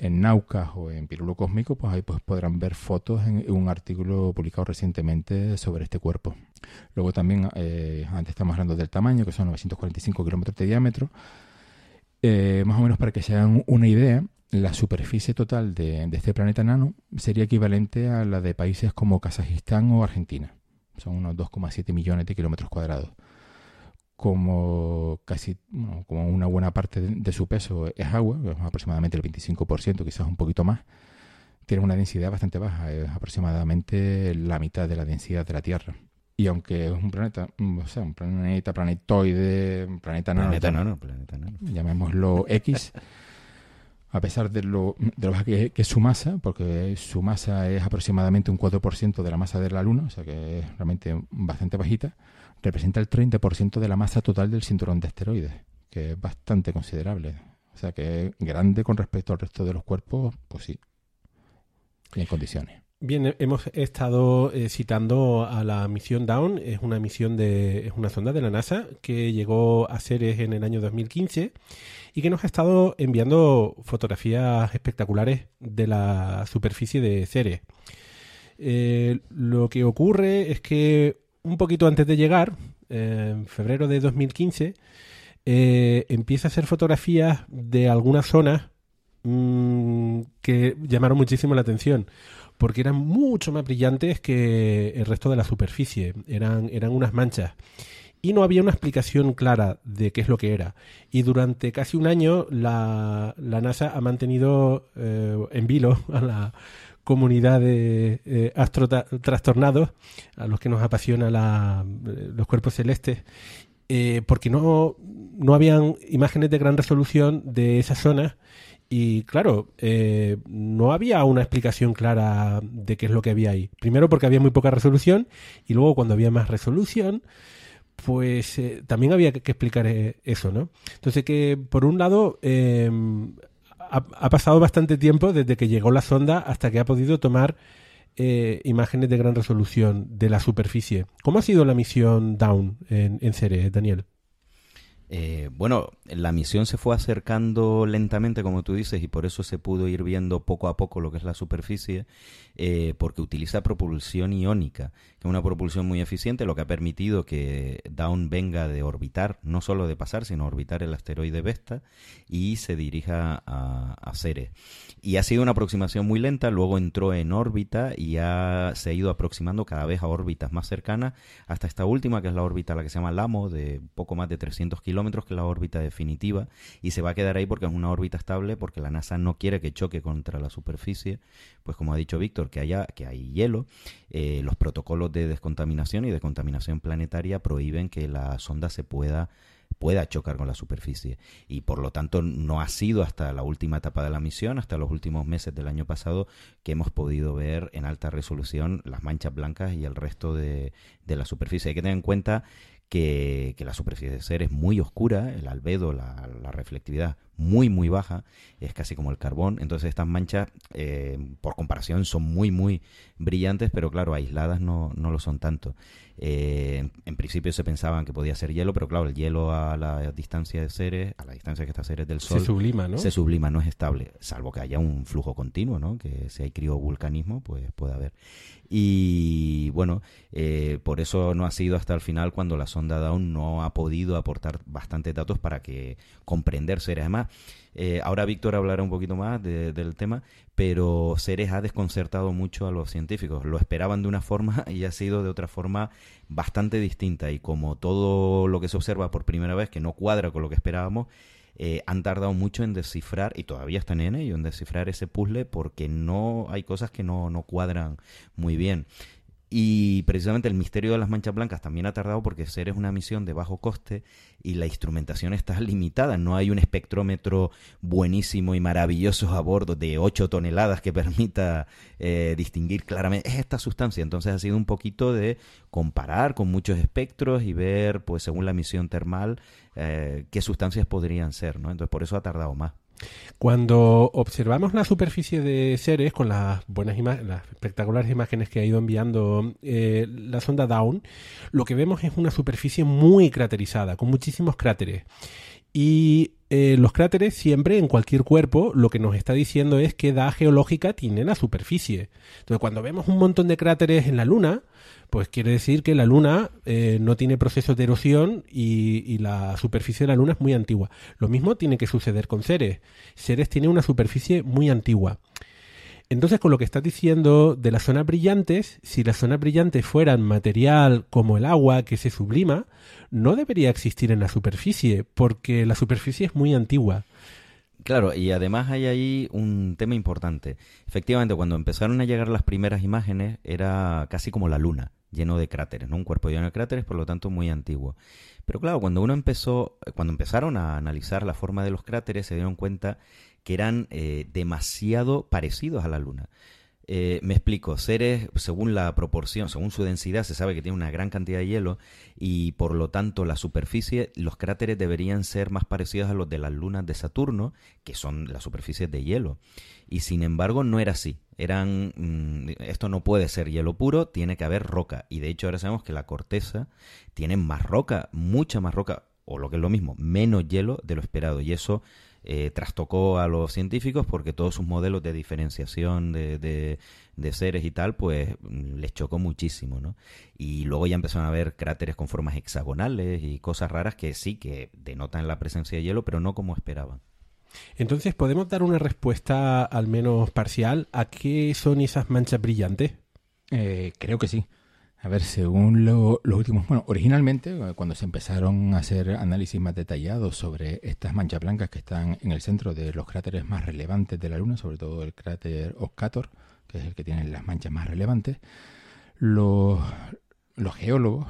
C: en Naucas o en Pirulo Cósmico, pues ahí pues podrán ver fotos en, un artículo publicado recientemente sobre este cuerpo. Luego también, eh, antes estamos hablando del tamaño, que son 945 kilómetros de diámetro. Eh, más o menos para que se hagan una idea, la superficie total de, de este planeta nano sería equivalente a la de países como Kazajistán o Argentina. Son unos 2,7 millones de kilómetros cuadrados como casi como una buena parte de, su peso es agua, aproximadamente el 25%, quizás un poquito más, tiene una densidad bastante baja, es aproximadamente la mitad de la densidad de la Tierra. Y aunque es un planeta, mm, o sea, un planeta planetoide, un planeta nano,
D: planeta nano,
C: llamémoslo X, a pesar de lo, de lo baja que, que, es su masa, porque su masa es aproximadamente un 4% de la masa de la Luna, o sea que es realmente bastante bajita, representa el 30% de la masa total del cinturón de asteroides, que es bastante considerable. O sea que es grande con respecto al resto de los cuerpos, pues sí, y en condiciones.
B: Bien, hemos estado eh, citando a la misión Down, es una misión de, es una sonda de la NASA que llegó a Ceres en el año 2015 y que nos ha estado enviando fotografías espectaculares de la superficie de Ceres. Eh, lo que ocurre es que un poquito antes de llegar, en febrero de 2015, eh, empieza a hacer fotografías de algunas zonas mm, que llamaron muchísimo la atención porque eran mucho más brillantes que el resto de la superficie, eran, eran unas manchas. Y no había una explicación clara de qué es lo que era. Y durante casi un año la, NASA ha mantenido eh, en vilo a la, comunidad de eh, a los que nos apasiona la, los cuerpos celestes, eh, porque no, no habían imágenes de gran resolución de esas zonas y claro, eh, no había una explicación clara de qué es lo que había ahí. Primero porque había muy poca resolución y luego cuando había más resolución, pues eh, también había que, explicar eh, eso, ¿no? Entonces que por un lado em, ha, pasado bastante tiempo desde que llegó la sonda hasta que ha podido tomar imágenes de gran resolución de la superficie. ¿Cómo ha sido la misión Down en, en Ceres, Daniel?
D: Eh, bueno, la misión se fue acercando lentamente, como tú dices, y por eso se pudo ir viendo poco a poco lo que es la superficie, eh, porque utiliza propulsión iónica, que es una propulsión muy eficiente, lo que ha permitido que Down venga de orbitar, no solo de pasar, sino orbitar el asteroide Vesta y se dirija a, a Ceres. Y ha sido una aproximación muy lenta, luego entró en órbita y se ha ido aproximando cada vez a órbitas más cercanas, hasta esta última, que es la órbita la que se llama LAMO, de poco más de 300 kilómetros que la órbita definitiva, y se va a quedar ahí porque es una órbita estable, porque la NASA no quiere que choque contra la superficie, pues como ha dicho Víctor, que haya, que hay hielo, eh, los protocolos de descontaminación y de contaminación planetaria prohíben que la sonda se pueda pueda chocar con la superficie y por lo tanto no ha sido hasta la última etapa de la misión, hasta los últimos meses del año pasado que hemos podido ver en alta resolución las manchas blancas y el resto de, de la superficie. Hay que tener en cuenta que, la superficie de ser es muy oscura, el albedo, la, reflectividad muy, muy baja, es casi como el carbón. Entonces estas manchas, eh, por comparación, son muy, muy brillantes, pero claro, aisladas no, no lo son tanto. Eh, en principio se pensaban que podía ser hielo, pero claro, el hielo a la distancia de Ceres, a la distancia que está Ceres del Sol,
B: se sublima, ¿no?
D: Se sublima, no es estable, salvo que haya un flujo continuo, ¿no? Que si hay criovulcanismo, pues puede haber. Y bueno, eh, por eso no ha sido hasta el final cuando la sonda Down no ha podido aportar bastantes datos para que comprender Ceres. Además, eh, ahora Víctor hablará un poquito más del tema, pero Ceres ha desconcertado mucho a los científicos. Lo esperaban de una forma [LAUGHS] y ha sido de otra forma bastante distinta. Y como todo lo que se observa por primera vez, que no cuadra con lo que esperábamos, eh, han tardado mucho en descifrar, y todavía están en ello, en descifrar ese puzzle porque no hay cosas que no, no cuadran muy bien. Y precisamente el misterio de las manchas blancas también ha tardado porque ser es una misión de bajo coste y la instrumentación está [LAUGHS] limitada. No hay un espectrómetro buenísimo y maravilloso a bordo de 8 toneladas que permita eh, distinguir claramente esta sustancia. Entonces ha sido un poquito de comparar con muchos espectros y ver, pues según la misión termal, eh, qué sustancias podrían ser. ¿no? Entonces por eso ha tardado más.
B: Cuando observamos la superficie de Ceres con las buenas las espectaculares imágenes que ha ido enviando eh, la sonda Down, lo que vemos es una superficie muy craterizada, con muchísimos cráteres. Y eh, los cráteres siempre en cualquier cuerpo lo que nos está diciendo es qué edad geológica tiene la superficie. Entonces cuando vemos un montón de cráteres en la Luna, pues quiere decir que la Luna eh, no tiene procesos de erosión y, la superficie de la Luna es muy antigua. Lo mismo tiene que suceder con Ceres. Ceres tiene una superficie muy antigua. Entonces, con lo que estás diciendo de las zonas brillantes, si las zonas brillantes fueran material como el agua que se sublima, no debería existir en la superficie, porque la superficie es muy antigua.
D: Claro, y además hay ahí un tema importante. Efectivamente, cuando empezaron a llegar las primeras imágenes, era casi como la luna, lleno de cráteres, ¿no? Un cuerpo lleno de cráteres, por lo tanto, muy antiguo. Pero claro, cuando uno empezó, cuando empezaron a analizar la forma de los cráteres, se dieron cuenta eran eh, demasiado parecidos a la Luna. Eh, me explico, Ceres, según la proporción, según su densidad, se sabe que tiene una gran cantidad de hielo y por lo tanto la superficie, los cráteres deberían ser más parecidos a los de las lunas de Saturno, que son las superficies de hielo. Y sin embargo no era así. Eran, mm, esto no puede ser hielo puro, tiene que haber roca. Y de hecho ahora sabemos que la corteza tiene más roca, mucha más roca, o lo que es lo mismo, menos hielo de lo esperado. Y eso eh, trastocó a los científicos porque todos sus modelos de diferenciación de, de, seres y tal, pues mm, les chocó muchísimo, ¿no? Y luego ya empezaron a ver cráteres con formas hexagonales y cosas raras que sí que denotan la presencia de hielo, pero no como esperaban.
B: Entonces, ¿podemos dar una respuesta al menos parcial a qué son esas manchas brillantes?
C: Eh, creo que sí. A ver, según lo, los últimos, bueno, originalmente eh, cuando se empezaron a hacer análisis más detallados sobre estas manchas blancas que están en el centro de los cráteres más relevantes de la Luna, sobre todo el cráter Oscator, que es el que tiene las manchas más relevantes, los, geólogos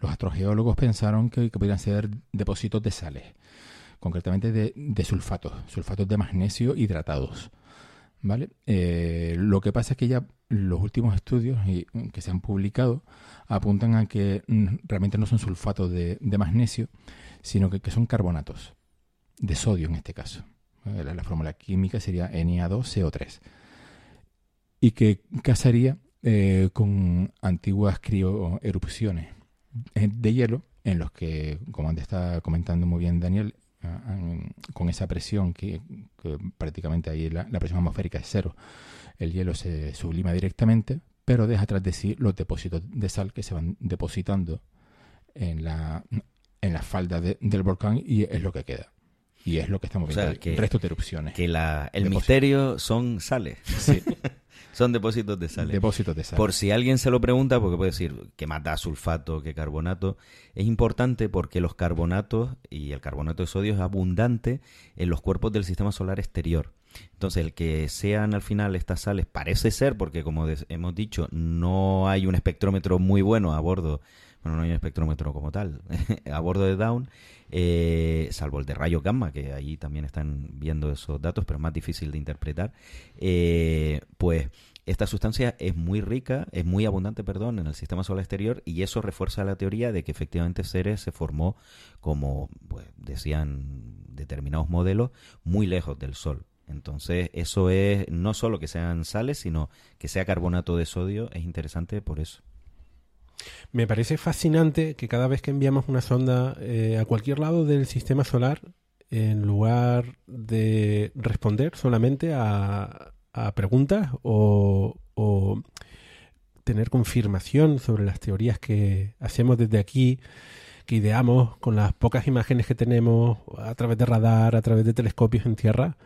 C: los astrogeólogos pensaron que, que podrían ser depósitos de sales, concretamente de sulfatos, sulfatos de magnesio hidratados. ¿Vale? Eh, lo que pasa es que ya los últimos estudios y, que se han publicado apuntan a que mm, realmente no son sulfatos de, magnesio, sino que, son carbonatos, de sodio en este caso. La, la fórmula química sería Na2CO3. Y que casaría eh, con antiguas crioerupciones eh, de hielo en los que, como antes está comentando muy bien Daniel, con esa presión que, que prácticamente ahí la, la, presión atmosférica es cero, el hielo se sublima directamente, pero deja tras de sí los depósitos de sal que se van depositando en la, en la falda de, del volcán y es lo que queda. Y es lo que estamos viendo,
D: o sea, que,
C: el resto de erupciones.
D: Que la, el depósitos. misterio son sales.
C: Sí. [LAUGHS]
D: son depósitos de sales.
C: Depósitos de sal.
D: Por si alguien se lo pregunta, porque puede decir que más da sulfato que carbonato, es importante porque los carbonatos y el carbonato de sodio es abundante en los cuerpos del sistema solar exterior. Entonces, el que sean al final estas sales parece ser, porque como hemos dicho, no hay un espectrómetro muy bueno a bordo, bueno, no hay un espectrómetro como tal, [LAUGHS] a bordo de Down, eh, salvo el de rayos gamma, que ahí también están viendo esos datos, pero es más difícil de interpretar, eh, pues esta sustancia es muy rica, es muy abundante, perdón, en el sistema solar exterior y eso refuerza la teoría de que efectivamente Ceres se formó, como pues, decían determinados modelos, muy lejos del Sol. Entonces, eso es no solo que sean sales, sino que sea carbonato de sodio, es interesante por eso.
B: Me parece fascinante que cada vez que enviamos una sonda eh, a cualquier lado del sistema solar, en lugar de responder solamente a, a preguntas o, o, tener confirmación sobre las teorías que hacemos desde aquí, que ideamos con las pocas imágenes que tenemos a través de radar, a través de telescopios en tierra,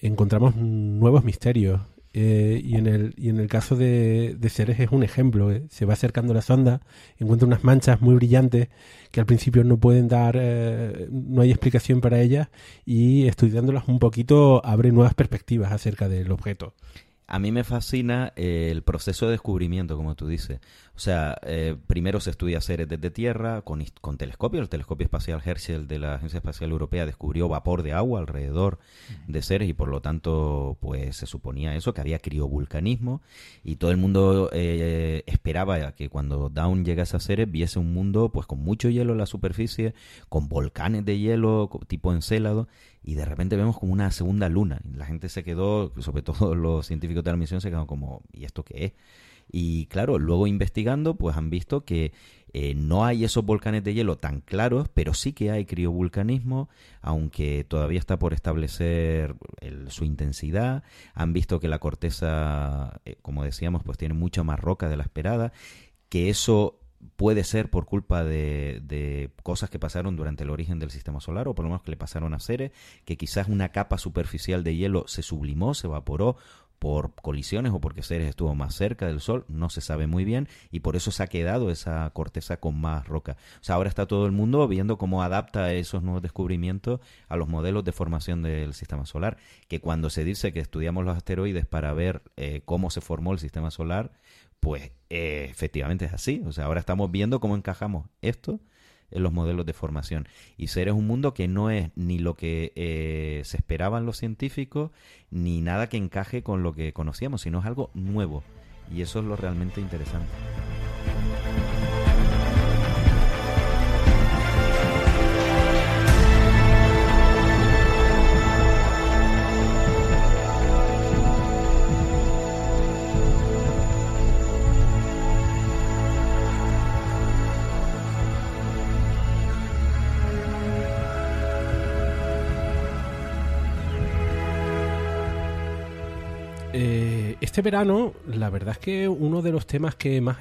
B: encontramos nuevos misterios eh, y, en el, y en el caso de, de Ceres es un ejemplo. Eh. Se va acercando la sonda, encuentra unas manchas muy brillantes que al principio no pueden dar, eh, no hay explicación para ellas y estudiándolas un poquito abre nuevas perspectivas acerca del objeto.
D: A mí me fascina eh, el proceso de descubrimiento, como tú dices. O sea, eh, primero se estudia Ceres desde tierra con, con telescopio. El telescopio espacial Herschel de la Agencia Espacial Europea descubrió vapor de agua alrededor de Ceres y por lo tanto, pues se suponía eso, que había criovulcanismo y todo el mundo eh, esperaba que cuando Down llegase a Ceres viese un mundo pues con mucho hielo en la superficie, con volcanes de hielo tipo encélado y de repente vemos como una segunda luna. La gente se quedó, sobre todo [LAUGHS] los científicos de la misión, se quedaron como, ¿y esto qué es? Y claro, luego investigando, pues han visto que eh, no hay esos volcanes de hielo tan claros, pero sí que hay criovulcanismo, aunque todavía está por establecer su intensidad. Han visto que la corteza, eh, como decíamos, pues tiene mucha más roca de la esperada, que eso puede ser por culpa de, de, cosas que pasaron durante el origen del sistema solar, o por lo menos que le pasaron a Ceres, que quizás una capa superficial de hielo se sublimó, se evaporó por colisiones o porque Ceres estuvo más cerca del Sol, no se sabe muy bien, y por eso se ha quedado esa corteza con más roca. O sea, ahora está todo el mundo viendo cómo adapta esos nuevos descubrimientos a los modelos de formación del sistema solar, que cuando se dice que estudiamos los asteroides para ver eh, cómo se formó el sistema solar, pues eh, efectivamente es así. O sea, ahora estamos viendo cómo encajamos esto en los modelos de formación. Y ser es un mundo que no es ni lo que eh, se esperaban los científicos, ni nada que encaje con lo que conocíamos, sino es algo nuevo. Y eso es lo realmente interesante.
B: Este verano, la verdad es que uno de los temas que más,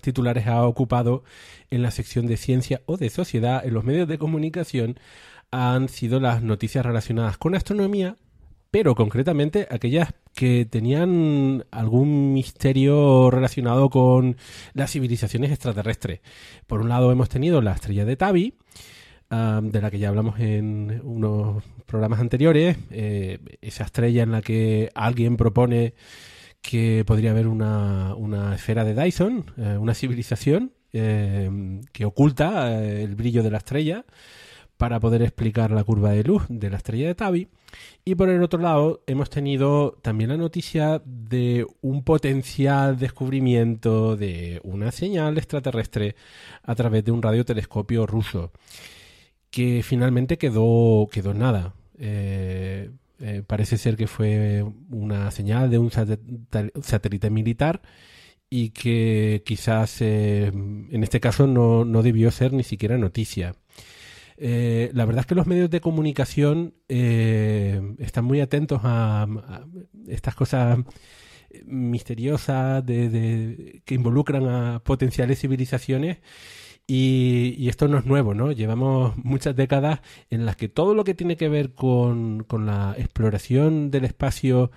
B: titulares ha ocupado en la sección de ciencia o de sociedad en los medios de comunicación han sido las noticias relacionadas con astronomía, pero concretamente aquellas que tenían algún misterio relacionado con las civilizaciones extraterrestres. Por un lado hemos tenido la estrella de Tabi, de la que ya hablamos en unos programas anteriores, eh, esa estrella en la que alguien propone que podría haber una, una esfera de Dyson, eh, una civilización eh, que oculta eh, el brillo de la estrella para poder explicar la curva de luz de la estrella de Tabi. Y por el otro lado, hemos tenido también la noticia de un potencial descubrimiento de una señal extraterrestre a través de un radiotelescopio ruso, que finalmente quedó, quedó nada. Eh, eh, parece ser que fue una señal de un satélite militar y que quizás eh, en este caso no, no debió ser ni siquiera noticia. La verdad es que los medios de comunicación están muy atentos a, estas cosas misteriosas de, que involucran a potenciales civilizaciones y, esto no es nuevo, ¿no? Llevamos muchas décadas en las que todo lo que tiene que ver con, la exploración del espacio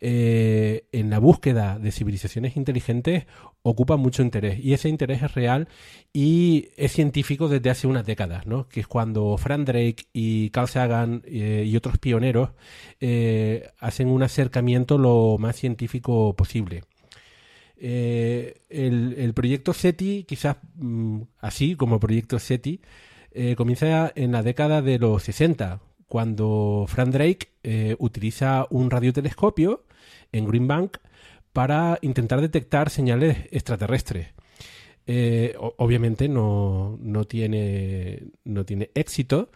B: eh, en la búsqueda de civilizaciones inteligentes ocupa mucho interés y ese interés es real y es científico desde hace unas décadas, ¿no? que es cuando Frank Drake y Carl Sagan eh, y otros pioneros eh, hacen un acercamiento lo más científico posible. El, proyecto SETI, quizás mm, así como proyecto SETI, comienza en la década de los 60, cuando Frank Drake utiliza un radiotelescopio en Green Bank para intentar detectar señales extraterrestres. Eh, obviamente no, tiene, no tiene éxito,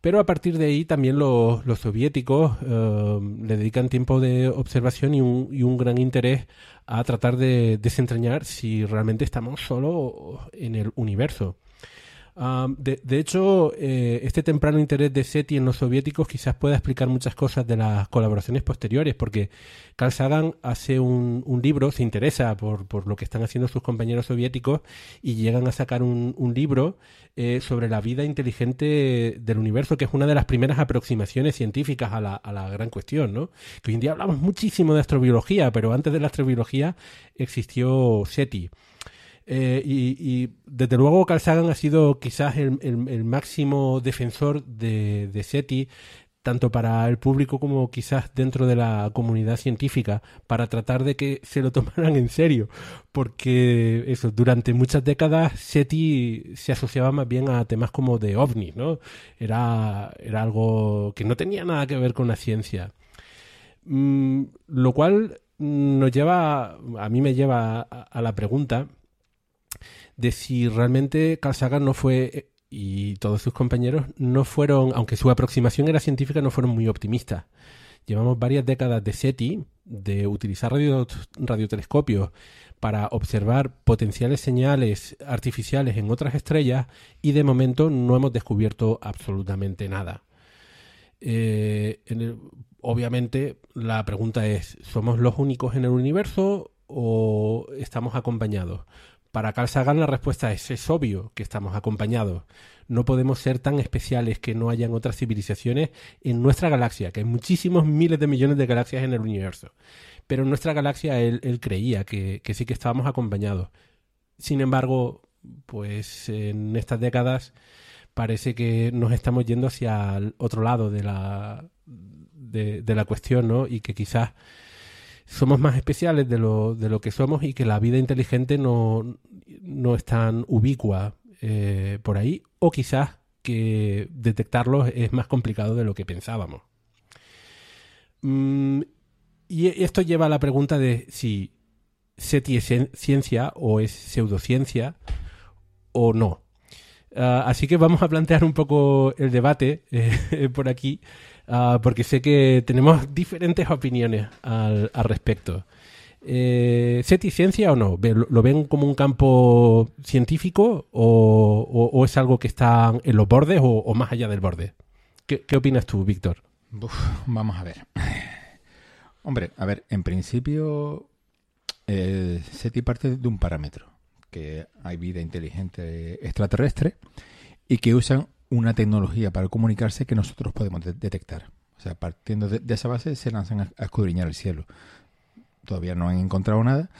B: pero a partir de ahí también los, soviéticos eh, le dedican tiempo de observación y un, y un, gran interés a tratar de desentrañar si realmente estamos solo en el universo de, hecho, eh, este temprano interés de SETI en los soviéticos quizás pueda explicar muchas cosas de las colaboraciones posteriores, porque Carl Sagan hace un, libro, se interesa por, lo que están haciendo sus compañeros soviéticos y llegan a sacar un, libro eh, sobre la vida inteligente del universo, que es una de las primeras aproximaciones científicas a la, a la gran cuestión, ¿no? Que hoy en día hablamos muchísimo de astrobiología, pero antes de la astrobiología existió SETI. Eh, y, desde luego Carl Sagan ha sido quizás el, máximo defensor de, SETI, tanto para el público como quizás dentro de la comunidad científica, para tratar de que se lo [LAUGHS] tomaran en serio, porque eso, durante muchas décadas SETI se asociaba más bien a temas como de ovnis, ¿no? Era, era algo que no tenía nada que ver con la ciencia. Mm, lo cual nos lleva, a mí me lleva a la pregunta de si realmente Carl Sagan no fue eh, y todos sus compañeros no fueron, aunque su aproximación era científica, no fueron muy optimistas. Llevamos varias décadas de SETI, de utilizar radiotelescopios para observar potenciales señales artificiales en otras estrellas y de momento no hemos descubierto absolutamente nada. Eh, obviamente la pregunta es, ¿somos los únicos en el universo o estamos acompañados? Para Carl Sagan la respuesta es, es obvio que estamos acompañados. No podemos ser tan especiales que no hayan otras civilizaciones en nuestra galaxia, que hay muchísimos miles de millones de galaxias en el universo. Pero en nuestra galaxia él, creía que, sí que estábamos acompañados. Sin embargo, pues en estas décadas parece que nos estamos yendo hacia el otro lado de la, de, de la cuestión, ¿no? Y que quizás somos más especiales de lo, de lo que somos y que la vida inteligente no, no es tan ubicua eh, por ahí, o quizás que detectarlos es más complicado de lo que pensábamos. Mm, y esto lleva a la pregunta de si SETI es ciencia o es pseudociencia o no. Ah, así que vamos a plantear un poco el debate eh, [LAUGHS] por aquí Ah, porque sé que tenemos [LAUGHS] diferentes opiniones al, respecto. Eh, ¿SETI ciencia o no? ¿Lo ven como un campo científico o, es algo que está en los bordes o, más allá del borde? ¿Qué, opinas tú, Víctor?
C: vamos a ver. Hombre, a ver, en principio SETI parte de un parámetro, que hay vida inteligente extraterrestre y que usan una tecnología para comunicarse que nosotros podemos detectar. O sea, partiendo de, esa base se lanzan a, escudriñar el cielo. Todavía no han encontrado nada.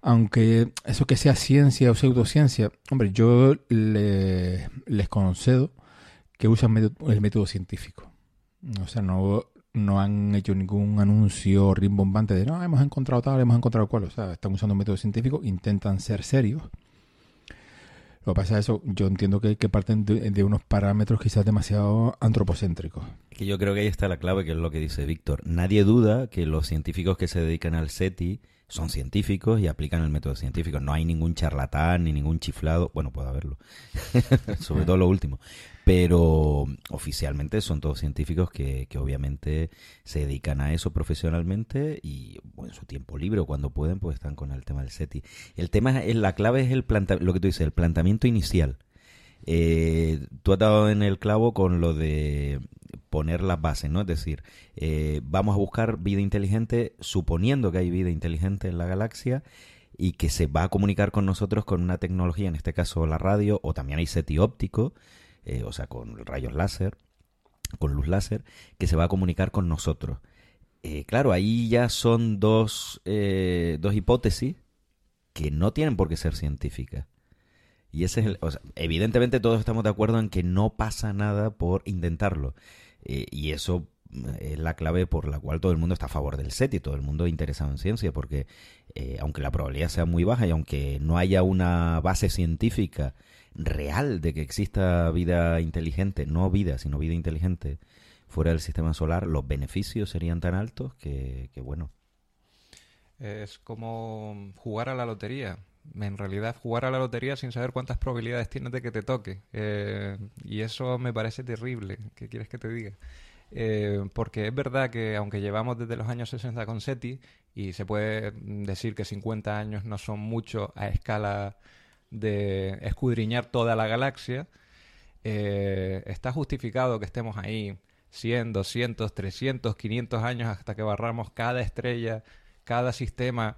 C: Aunque eso que sea ciencia o pseudociencia, hombre, yo les concedo que usan el método científico. O sea, no, no han hecho ningún anuncio rimbombante de no, hemos encontrado tal, hemos encontrado cual. O sea, están usando un método científico, intentan ser serios Lo que pasa es eso, yo entiendo que, parten de, de unos parámetros quizás demasiado antropocéntricos.
D: Que yo creo que ahí está la clave, que es lo que dice Víctor. Nadie duda que los científicos que se dedican al SETI son científicos y aplican el método científico. No hay ningún charlatán ni ningún chiflado. Bueno, puede haberlo. [LAUGHS] Sobre todo lo último. Pero oficialmente son todos científicos que, que obviamente se dedican a eso profesionalmente y bueno, en su tiempo libre cuando pueden, pues están con el tema del SETI. El tema es, la clave es el planta, lo que tú dices, el planteamiento inicial. Eh, tú has dado en el clavo con lo de poner las bases, ¿no? Es decir, eh, vamos a buscar vida inteligente suponiendo que hay vida inteligente en la galaxia y que se va a comunicar con nosotros con una tecnología, en este caso la radio, o también hay SETI óptico, eh, o sea, con rayos láser, con luz láser, que se va a comunicar con nosotros. Eh, claro, ahí ya son dos, eh, dos hipótesis que no tienen por qué ser científicas. Y ese es el, o sea, evidentemente todos estamos de acuerdo en que no pasa nada por intentarlo. Eh, y eso es la clave por la cual todo el mundo está a favor del SETI, todo el mundo interesado en ciencia, porque aunque la probabilidad sea muy baja y aunque no haya una base científica real de que exista vida inteligente, no vida, sino vida inteligente fuera del sistema solar, los beneficios serían tan altos que, bueno.
E: Es como jugar a la lotería en realidad jugar a la lotería sin saber cuántas probabilidades tienes de que te toque. Eh, y eso me parece terrible. ¿Qué quieres que te diga? Eh, porque es verdad que aunque llevamos desde los años 60 con SETI, y se puede decir que 50 años no son mucho a escala de escudriñar toda la galaxia, eh, está justificado que estemos ahí 100, 200, 300, 500 años hasta que barramos cada estrella, cada sistema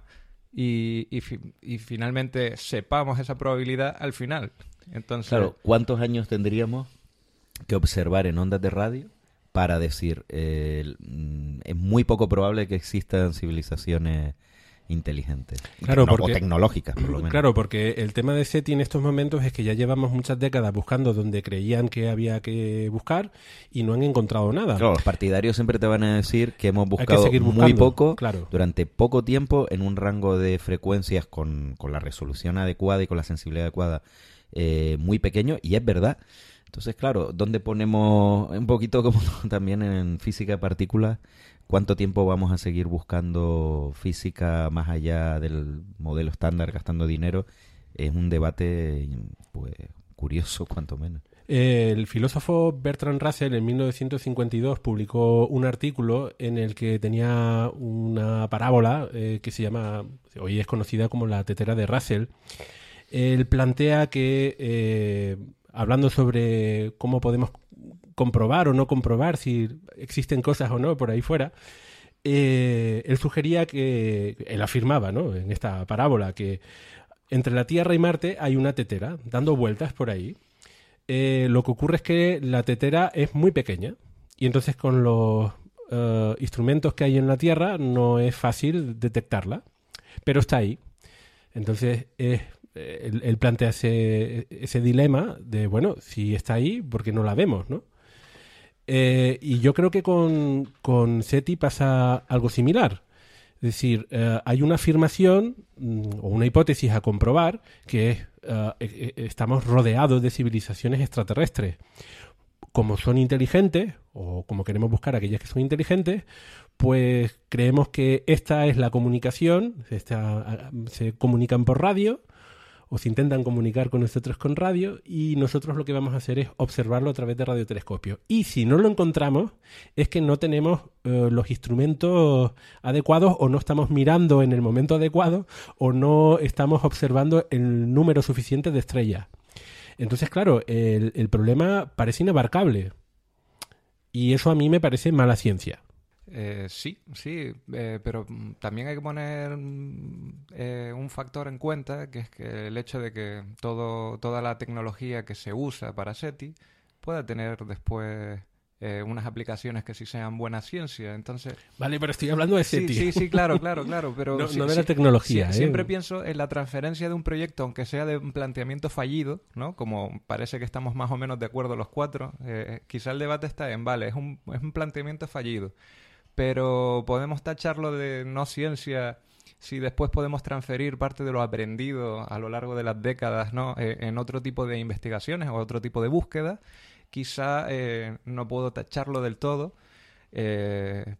E: y, y, finalmente sepamos esa probabilidad al final. Entonces,
D: claro, ¿cuántos años tendríamos que observar en ondas de radio para decir eh, mm, es muy poco probable que existan civilizaciones inteligentes
B: claro,
D: o tecnológicas por lo menos.
B: Claro, porque el tema de SETI en estos momentos es que ya llevamos muchas décadas buscando donde creían que había que buscar y no han encontrado nada.
D: Claro, los partidarios siempre te van a decir que hemos buscado muy poco
B: claro.
D: durante poco tiempo en un rango de frecuencias con, con la resolución adecuada y con la sensibilidad adecuada eh, muy pequeño y es verdad. Entonces, claro, ¿dónde ponemos un poquito como [LAUGHS] también en física de partículas? ¿Cuánto tiempo vamos a seguir buscando física más allá del modelo estándar, gastando dinero? Es un debate pues curioso, [LAUGHS] cuanto menos.
B: El filósofo Bertrand Russell en 1952 publicó un artículo en el que tenía una parábola eh, que se llama, hoy es conocida como la tetera de Russell. Él plantea que, eh, hablando sobre cómo podemos comprobar o no comprobar si existen cosas o no por ahí fuera, eh, él sugería que, él afirmaba, ¿no? En esta parábola, que entre la Tierra y Marte hay una tetera dando vueltas por ahí. Eh, lo que ocurre es que la tetera es muy pequeña y entonces con los uh, instrumentos que hay en la Tierra no es fácil detectarla, pero está ahí. Entonces es él, él, plantea ese, ese, dilema de, bueno, si está ahí, ¿por qué no la vemos, no? Eh, y yo creo que con, con, SETI pasa algo similar. Es decir, eh, hay una afirmación mm, o una hipótesis a comprobar que es, uh, estamos rodeados de civilizaciones extraterrestres. Como son inteligentes, o como queremos buscar aquellas que son inteligentes, pues creemos que esta es la comunicación, esta, se comunican por radio, o se intentan comunicar con nosotros con radio y nosotros lo que vamos a hacer es observarlo a través de radiotelescopio. Y si no lo encontramos es que no tenemos eh, los instrumentos adecuados o no estamos mirando en el momento adecuado o no estamos observando el número suficiente de estrellas. Entonces, claro, el problema parece inabarcable. Y eso a mí me parece mala ciencia.
E: Eh, sí, sí, eh, pero también hay que poner mm, eh, un factor en cuenta, que es que el hecho de que todo, toda la tecnología que se usa para SETI pueda tener después eh, unas aplicaciones que sí sean buena ciencia. Entonces,
B: vale, pero estoy hablando de SETI.
E: Sí, sí, sí claro, [LAUGHS] claro, claro. Pero
B: no, no de la tecnología.
E: Sí, siempre pienso en la transferencia de un proyecto, aunque sea de un planteamiento fallido, ¿no? Como parece que estamos más o menos de acuerdo los cuatro. quizá el debate está en, vale, es un, es un planteamiento fallido pero podemos tacharlo de no ciencia si después podemos transferir parte de lo aprendido a lo largo de las décadas ¿no? Eh, en otro tipo de investigaciones o otro tipo de búsqueda, quizá eh, no puedo tacharlo del todo. Eh,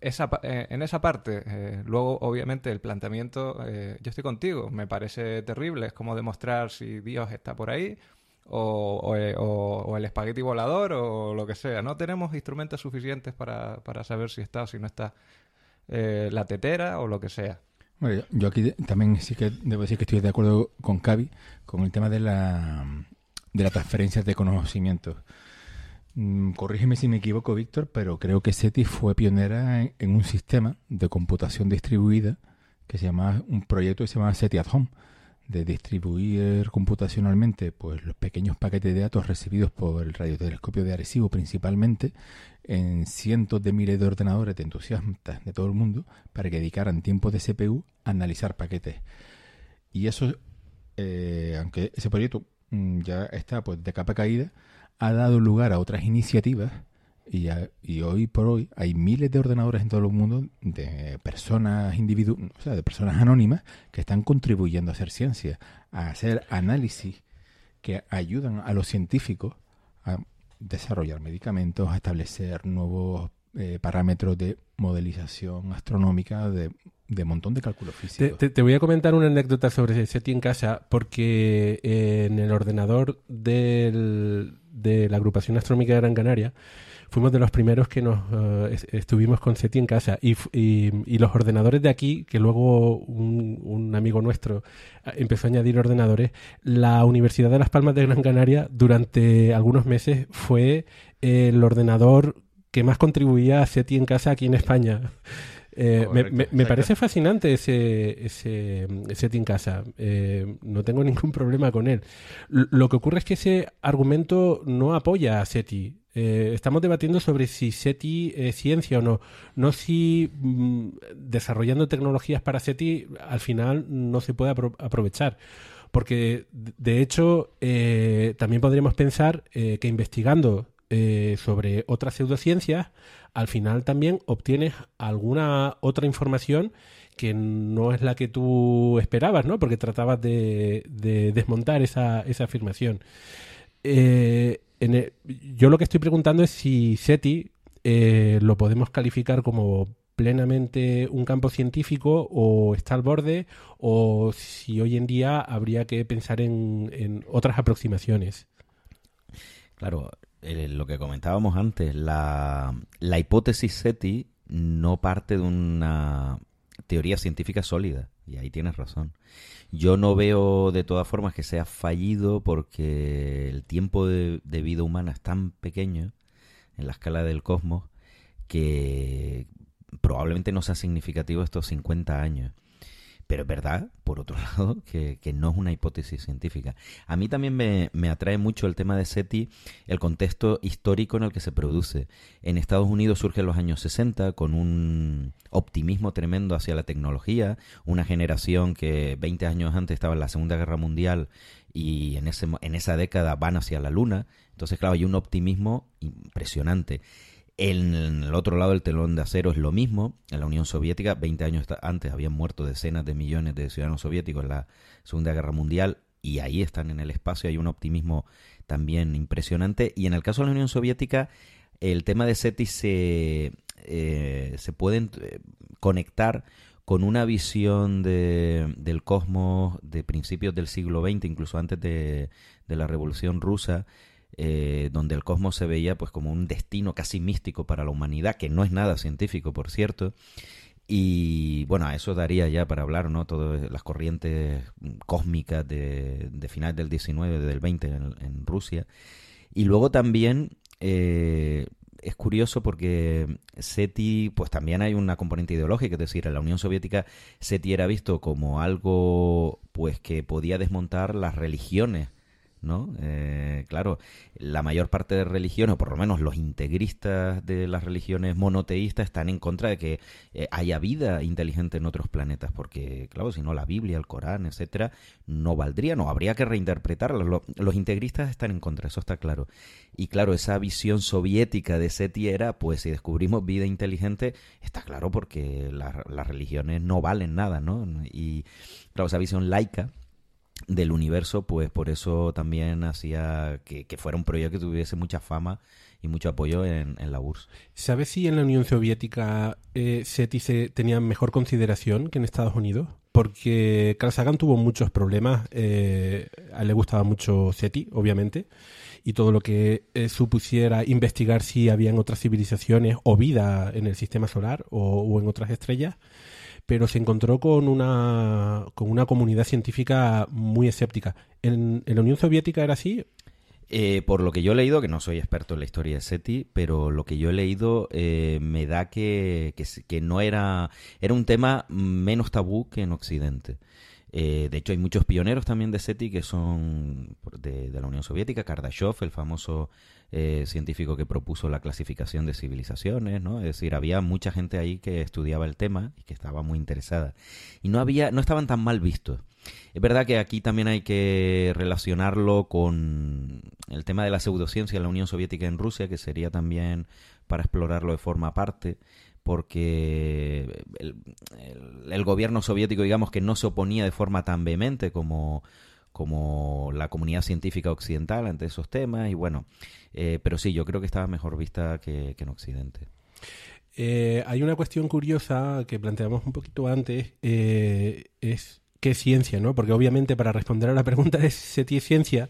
E: esa, en esa parte, luego obviamente el planteamiento, yo estoy contigo, me parece terrible, es como demostrar si Dios está por ahí o, o, el espagueti volador o lo que sea. No tenemos instrumentos suficientes para, para saber si está o si no está eh, la tetera o lo que sea.
C: Bueno, yo aquí también sí que debo decir que estoy de acuerdo con Cavi con el tema de la, de la transferencia de conocimientos. Mm, corrígeme si me equivoco, Víctor, pero creo que SETI fue pionera en, un sistema de computación distribuida que se llama un proyecto que se llama SETI at Home, de distribuir computacionalmente pues los pequeños paquetes de datos recibidos por el radiotelescopio de Arecibo principalmente en cientos de miles de ordenadores de entusiastas de todo el mundo para que dedicaran tiempo de CPU a analizar paquetes. Y eso, eh, aunque ese proyecto mm, ya está pues de capa caída, ha dado lugar a otras iniciativas y, y, hoy por hoy hay miles de ordenadores en todo el mundo de personas individu o sea, de personas anónimas que están contribuyendo a hacer ciencia, a hacer análisis que ayudan a los científicos a desarrollar medicamentos, a establecer nuevos eh, parámetros de modelización astronómica de, de montón de cálculos físicos.
B: Te, voy a comentar una anécdota sobre SETI en casa, porque en el ordenador del, de la agrupación astronómica de Gran Canaria fuimos de los primeros que nos eh, estuvimos con SETI en casa y, y, los ordenadores de aquí, que luego un, un, amigo nuestro eh, empezó a añadir ordenadores, la Universidad de Las Palmas de Gran Canaria durante algunos meses fue el ordenador que más contribuía a SETI en casa aquí en España. Eh, me, parece fascinante ese, ese SETI en casa. no tengo [LAUGHS] ningún problema con él. lo que ocurre es que ese argumento no apoya a SETI. Eh, estamos debatiendo sobre si SETI es ciencia o no, no si mm, desarrollando tecnologías para SETI al final no se puede aprovechar. Porque, de hecho, eh, también podríamos pensar eh, que investigando sobre otras pseudociencias, al final también obtienes alguna otra información que no es la que tú esperabas, ¿no? Porque tratabas de, desmontar esa, esa afirmación. Yo lo que estoy preguntando es si SETI eh, lo podemos calificar como plenamente un campo científico o está al borde o si hoy en día habría que pensar en, otras aproximaciones.
D: Claro, lo que comentábamos antes, la, la hipótesis SETI no parte de una teoría científica sólida, y ahí tienes razón. Yo no veo de todas formas que sea fallido porque el tiempo de, vida humana es tan pequeño en la escala del cosmos que probablemente no sea significativo estos 50 años. Pero es verdad, por otro [LAUGHS] lado, que, no es una hipótesis científica. A mí también me, me, atrae mucho el tema de SETI, el contexto histórico en el que se produce. En Estados Unidos surge en los años 60 con un optimismo tremendo hacia la tecnología, una generación que 20 años antes estaba en la Segunda Guerra Mundial y en, ese, en esa década van hacia la Luna. Entonces, claro, hay un optimismo impresionante. En el otro lado del telón de acero es lo mismo. En la Unión Soviética, 20 años antes, habían muerto decenas de millones de ciudadanos soviéticos en la Segunda Guerra Mundial y ahí están en el espacio. Hay un optimismo también impresionante. Y en el caso de la Unión Soviética, el tema de SETI se, eh, se puede eh, conectar con una visión de, del cosmos de principios del siglo XX, incluso antes de, de la Revolución Rusa, eh, donde el cosmos se veía pues como un destino casi místico para la humanidad, que no es nada científico, por cierto. Y bueno, a eso daría ya para hablar, ¿no? Todas las corrientes cósmicas de, de final del 19, del 20 en, Rusia. Y luego también eh, es curioso porque SETI, pues también hay una componente ideológica, es decir, en la Unión Soviética SETI era visto como algo pues que podía desmontar las religiones ¿no? Eh, claro, la mayor parte de religiones, o por lo menos los integristas de las religiones monoteístas, están en contra de que eh, haya vida inteligente en otros planetas, porque, claro, si no, la Biblia, el Corán, etcétera, no valdría, no habría que reinterpretarlos. los integristas están en contra, eso está claro. Y claro, esa visión soviética de SETI era, pues si descubrimos vida inteligente, está claro porque las religiones no valen nada, ¿no? Y claro, esa visión laica del universo, pues por eso también hacía que, fuera un proyecto que tuviese mucha fama y mucho apoyo en, la URSS.
B: ¿Sabes si en la Unión Soviética eh, SETI se tenía mejor consideración que en Estados Unidos? Porque Carl Sagan tuvo muchos problemas, eh, a él le gustaba mucho SETI, obviamente, y todo lo que eh, supusiera investigar si habían otras civilizaciones o vida en el sistema solar o en otras estrellas pero se encontró con una, con una comunidad científica muy escéptica. ¿En, la Unión Soviética era así?
D: Eh, por lo que yo he leído, que no soy experto en la historia de SETI, pero lo que yo he leído eh, me da que, que, no era, era un tema menos tabú que en Occidente. Eh, de hecho, hay muchos pioneros también de SETI que son de, de la Unión Soviética, Kardashev, el famoso eh, científico que propuso la clasificación de civilizaciones, ¿no? Es decir, había mucha gente ahí que estudiaba el tema y que estaba muy interesada. Y no había, no estaban tan mal vistos. Es verdad que aquí también hay que relacionarlo con el tema de la pseudociencia en la Unión Soviética en Rusia, que sería también para explorarlo de forma aparte porque el, el, gobierno soviético, digamos, que no se oponía de forma tan vehemente como, como la comunidad científica occidental ante esos temas y bueno, eh, pero sí, yo creo que estaba mejor vista que, en Occidente.
B: Eh, hay una cuestión curiosa que planteamos un poquito antes, eh, es qué ciencia, ¿no? Porque obviamente para responder a la pregunta de si es ciencia,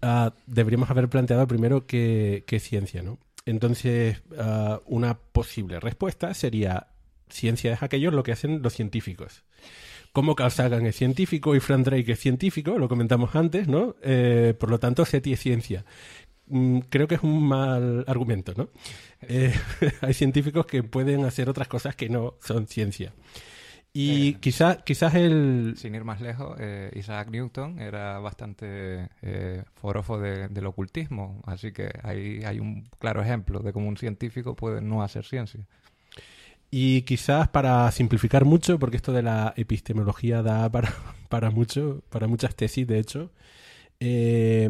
B: ah, deberíamos haber planteado primero qué, qué ciencia, ¿no? Entonces, ah, una posible respuesta sería, ciencia es aquello lo que hacen los científicos como Carl Sagan es científico y Frank Drake es científico, lo comentamos antes, ¿no? Eh, por lo tanto, SETI es ciencia. Mm, creo que es un mal argumento, ¿no? Eh, [LAUGHS] hay científicos que pueden hacer otras cosas que no son ciencia. Y eh, quizás quizás el...
E: Sin ir más lejos, Isaac Newton era bastante eh, forofo del ocultismo, así que ahí hay un claro ejemplo de cómo un científico puede no hacer ciencia.
B: Y quizás para simplificar mucho, porque esto de la epistemología da [LAUGHS] para, para mucho, para muchas tesis, de hecho, eh,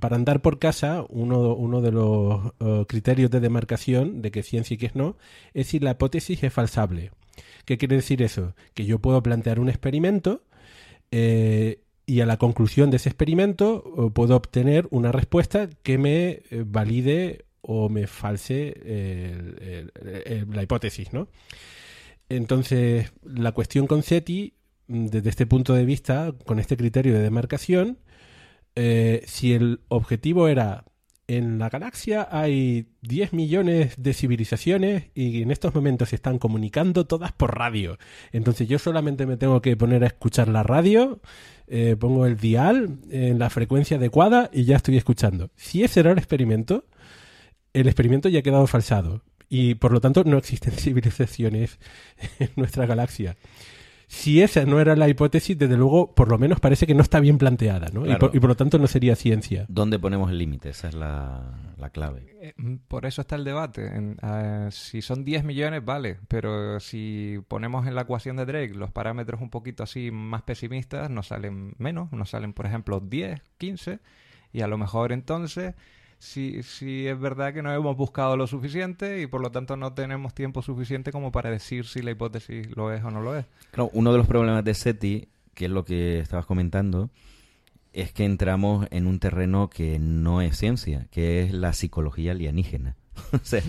B: para andar por casa, uno, uno de los eh, criterios de demarcación de que ciencia y que es no, es si la hipótesis es falsable. ¿Qué quiere decir eso? Que yo puedo plantear un experimento eh, y a la conclusión de ese experimento puedo obtener una respuesta que me valide o me false la hipótesis, ¿no? Entonces, la cuestión con SETI, desde este punto de vista, con este criterio de demarcación, eh, si el objetivo era en la galaxia hay 10 millones de civilizaciones y en estos momentos se están comunicando todas por radio. Entonces yo solamente me tengo que poner a escuchar la radio, eh, pongo el dial en la frecuencia adecuada y ya estoy escuchando. Si ese era el experimento, el experimento ya ha quedado falsado y por lo tanto no existen [LAUGHS] civilizaciones en nuestra galaxia. Si esa no era la hipótesis, desde luego, por lo menos parece que no está bien planteada, ¿no? Y, por, lo tanto no sería ciencia.
D: ¿Dónde ponemos el límite? Esa es la, clave.
E: Eh, mm, por eso está el debate. Ah, si son 10 millones, vale, pero si ponemos en la ecuación de Drake los parámetros un poquito así más pesimistas, nos salen menos, nos salen, por ejemplo, 10, 15, y a lo mejor entonces si, si es verdad que no hemos buscado lo suficiente y por lo tanto no tenemos tiempo suficiente como para decir si la hipótesis lo es o no lo es.
D: Claro, uno de los problemas de SETI, que es lo que estabas comentando, es que entramos en un terreno que no es ciencia, que es la psicología alienígena. [LAUGHS] o sea,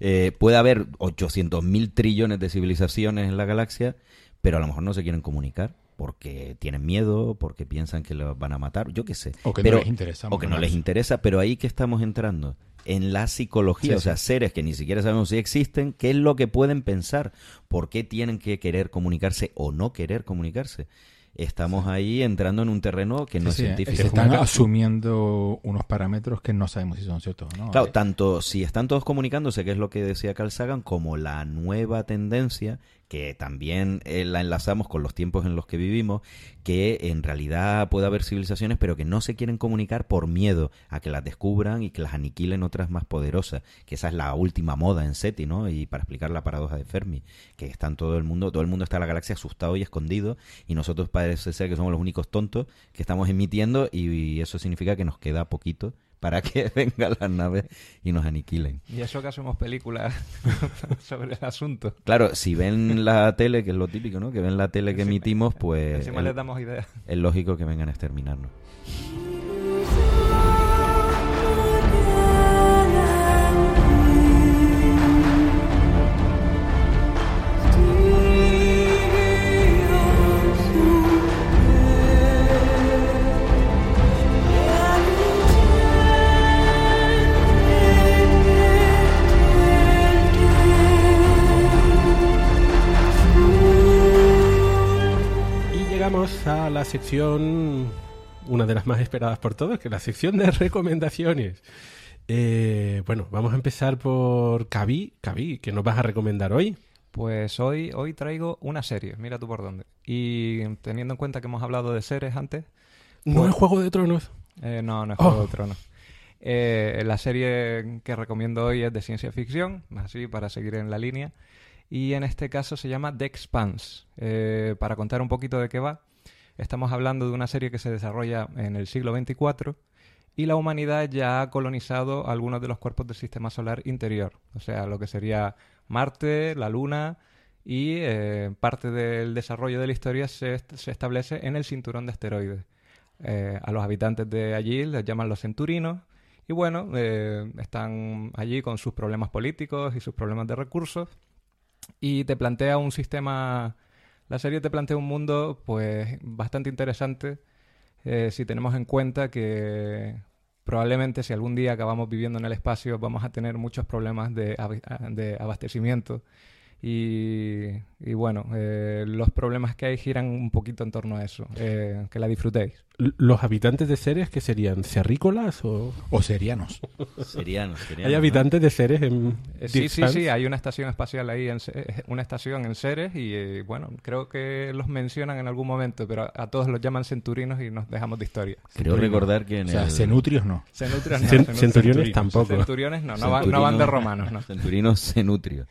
D: eh, puede haber 800.000 trillones de civilizaciones en la galaxia, pero a lo mejor no se quieren comunicar porque tienen miedo, porque piensan que los van a matar, yo qué sé.
C: O que no les interesa.
D: O que no les interesa, pero ahí que estamos entrando en la psicología, o sea, seres que ni siquiera sabemos si existen, qué es lo que pueden pensar, por qué tienen que querer comunicarse o no querer comunicarse. Estamos ahí entrando en un terreno que no es científico.
C: Se están asumiendo unos parámetros que no sabemos si son ciertos o no.
D: Claro, tanto si están todos comunicándose, que es lo que decía Carl Sagan, como la nueva tendencia que también eh, la enlazamos con los tiempos en los que vivimos, que en realidad puede haber civilizaciones, pero que no se quieren comunicar por miedo a que las descubran y que las aniquilen otras más poderosas, que esa es la última moda en SETI, ¿no? Y para explicar la paradoja de Fermi, que está en todo el mundo, todo el mundo está en la galaxia asustado y escondido, y nosotros parece ser que somos los únicos tontos que estamos emitiendo, y eso significa que nos queda poquito para que [LAUGHS] vengan las naves y nos aniquilen.
E: Y eso que hacemos películas [LAUGHS] sobre el asunto.
D: Claro, si ven la tele, que es lo típico, ¿no? Que ven la tele que emitimos, pues...
E: Encima les damos ideas.
D: Es lógico que vengan a exterminarnos.
B: A la sección, una de las más esperadas por todos, que es la sección de recomendaciones. Eh, bueno, vamos a empezar por Cavi. Cavi, ¿qué nos vas a recomendar hoy?
E: Pues hoy, hoy traigo una serie, mira tú por dónde. Y teniendo en cuenta que hemos hablado de series antes...
B: ¿No es Juego de Tronos?
E: Eh, no, no es Juego de oh. Tronos. Eh, la serie que recomiendo hoy es de ciencia ficción, así para seguir en la línea y en este caso se llama The Expanse. Eh, para contar un poquito de qué va, estamos hablando de una serie que se desarrolla en el siglo XXIV y la humanidad ya ha colonizado algunos de los cuerpos del sistema solar interior, o sea, lo que sería Marte, la Luna y eh, parte del desarrollo de la historia se, establece en el cinturón de asteroides. Eh, a los habitantes de allí les llaman los centurinos y bueno, están allí con sus problemas políticos y sus problemas de recursos y te plantea un sistema, la serie te plantea un mundo pues bastante interesante eh, si tenemos en cuenta que probablemente si algún día acabamos viviendo en el espacio vamos a tener muchos problemas de, de abastecimiento. Y, bueno, eh, los problemas que hay giran un poquito en torno a eso. Eh, que la disfrutéis.
B: ¿Los habitantes de seres que serían cerrícolas o...?
C: O serianos. [LAUGHS]
D: serianos,
B: ¿Hay habitantes de seres en...?
E: Eh, sí, sí, sí, hay una estación espacial ahí, en, una estación en seres y bueno, creo que los mencionan en algún momento, pero a, todos los llaman centurinos y nos dejamos de historia.
D: Creo recordar que en
C: o sea, cenutrios no.
E: Cenutrios no.
B: centuriones tampoco.
E: Centuriones no, no, van, de romanos, no.
D: Centurinos cenutrios.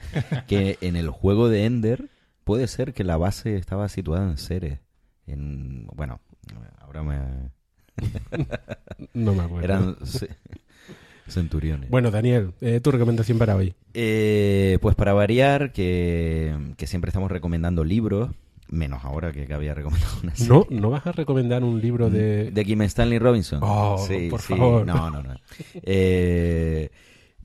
D: que en el juego de Ender puede ser que la base estaba situada en Ceres. En, bueno, ahora me... [LAUGHS]
B: no me acuerdo.
D: Eran centuriones.
B: Bueno, Daniel, eh, tu recomendación para hoy.
D: Eh, pues para variar, que, siempre estamos recomendando libros, menos ahora que había recomendado una serie.
B: No, no vas a recomendar un libro de...
D: De Kim Stanley Robinson.
B: Oh, por favor.
D: No, no, no. Eh,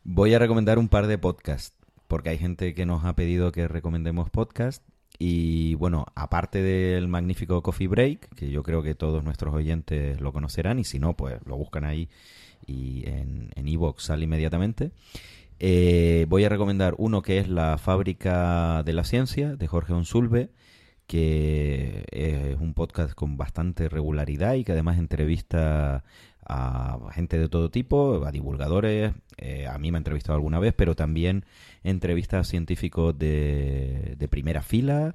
D: voy a recomendar un par de podcasts porque hay gente que nos ha pedido que recomendemos podcast. Y bueno, aparte del magnífico Coffee Break, que yo creo que todos nuestros oyentes lo conocerán, y si no, pues lo buscan ahí y en Evox sale inmediatamente. Eh, voy a recomendar uno que es La Fábrica de la Ciencia, de Jorge Onsulve, que es un podcast con bastante regularidad y que además entrevista a gente de todo tipo, a divulgadores, eh, a mí me ha entrevistado alguna vez, pero también entrevista a científicos de, de primera fila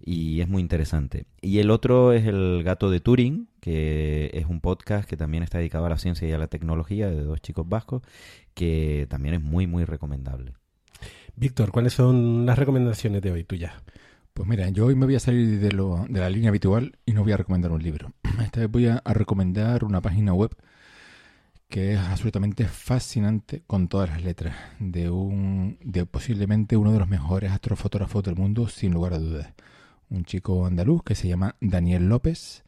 D: y es muy interesante. Y el otro es El gato de Turing, que es un podcast que también está dedicado a la ciencia y a la tecnología de dos chicos vascos, que también es muy, muy recomendable.
B: Víctor, ¿cuáles son las recomendaciones de hoy tuyas?
C: Pues mira, yo hoy me voy a salir de, lo, de la línea habitual y no voy a recomendar un libro. [CLEARS THROAT] Esta vez voy a recomendar una página web que es absolutamente fascinante con todas las letras, de un de posiblemente uno de los mejores astrofotógrafos del mundo, sin lugar a dudas. Un chico andaluz que se llama Daniel López.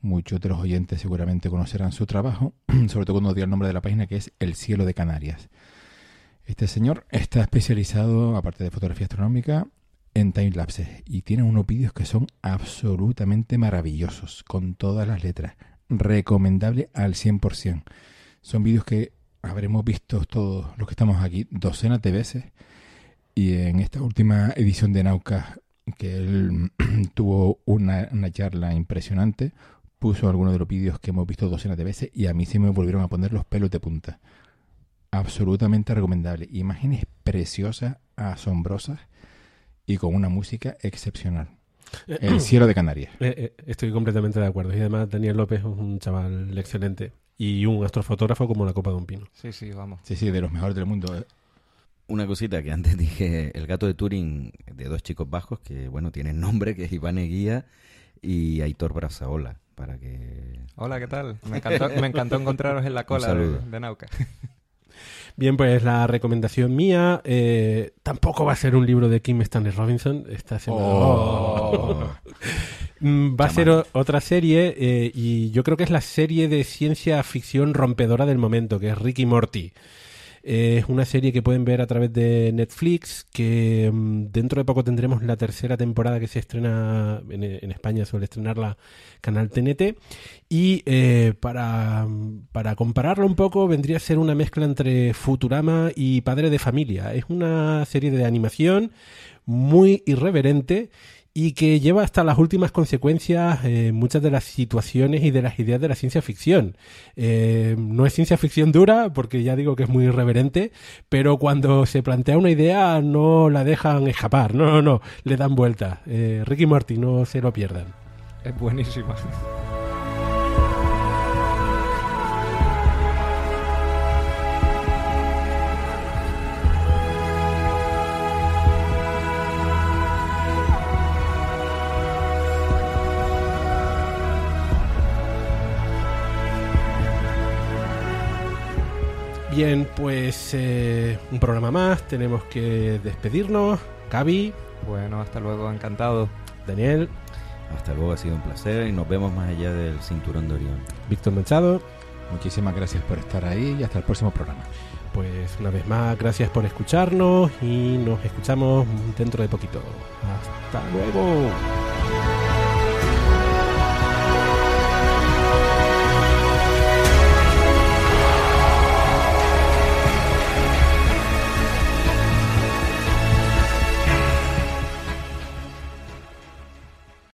C: Muchos de los oyentes seguramente conocerán su trabajo, [CLEARS THROAT] sobre todo cuando diga el nombre de la página, que es El cielo de Canarias. Este señor está especializado, aparte de fotografía astronómica, en timelapses y tiene unos vídeos que son absolutamente maravillosos, con todas las letras. Recomendable al 100%. Son vídeos que habremos visto todos los que estamos aquí docenas de veces. Y en esta última edición de Nauca, que él [CLEARS THROAT] tuvo una, charla impresionante, puso algunos de los vídeos que hemos visto docenas de veces y a mí se me volvieron a poner los pelos de punta. Absolutamente recomendable. Imágenes preciosas, asombrosas y con una música excepcional. El cielo de Canarias. [CLEARS THROAT]
B: Eh, eh, estoy completamente de acuerdo. Y además Daniel López es un chaval excelente. Y un astrofotógrafo como la copa de un pino.
E: Sí, sí, vamos.
C: Sí, sí, de los mejores del mundo.
D: Una cosita que antes [LAUGHS] dije, el gato de Turing de dos chicos bajos que, bueno, tienen nombre, que es Iván Eguía y Aitor Brazaola, para que...
E: Hola, ¿qué tal? Me encantó, me encantó encontraros en la cola de, Nauca. [LAUGHS]
B: Bien, pues la recomendación mía eh, tampoco va a ser un libro de Kim Stanley Robinson. Esta semana.
C: Oh. [LAUGHS]
B: Mm, Va a ser o- otra serie eh, y yo creo que es la serie de ciencia ficción rompedora del momento, que es Ricky Morty. Eh, es una serie que pueden ver a través de Netflix, que mm, dentro de poco tendremos la tercera temporada que se estrena en, en España, suele estrenarla Canal TNT. Y eh, para, para compararlo un poco, vendría a ser una mezcla entre Futurama y Padre de Familia. Es una serie de animación muy irreverente y que lleva hasta las últimas consecuencias eh, muchas de las situaciones y de las ideas de la ciencia ficción. Eh, no es ciencia ficción dura, porque ya digo que es muy irreverente, pero cuando se plantea una idea no la dejan escapar, no, no, no, le dan vuelta. Eh, Ricky Morty, no se lo pierdan.
E: Es buenísima.
B: Bien, pues eh, un programa más, tenemos que despedirnos. Cavi,
E: Bueno, hasta luego, encantado.
B: Daniel,
D: Hasta luego, ha sido un placer y nos vemos más allá del cinturón de Orión.
B: Víctor Manchado.
C: Muchísimas gracias por estar ahí y hasta el próximo programa.
B: Pues una vez más, gracias por escucharnos y nos escuchamos dentro de poquito. Hasta luego.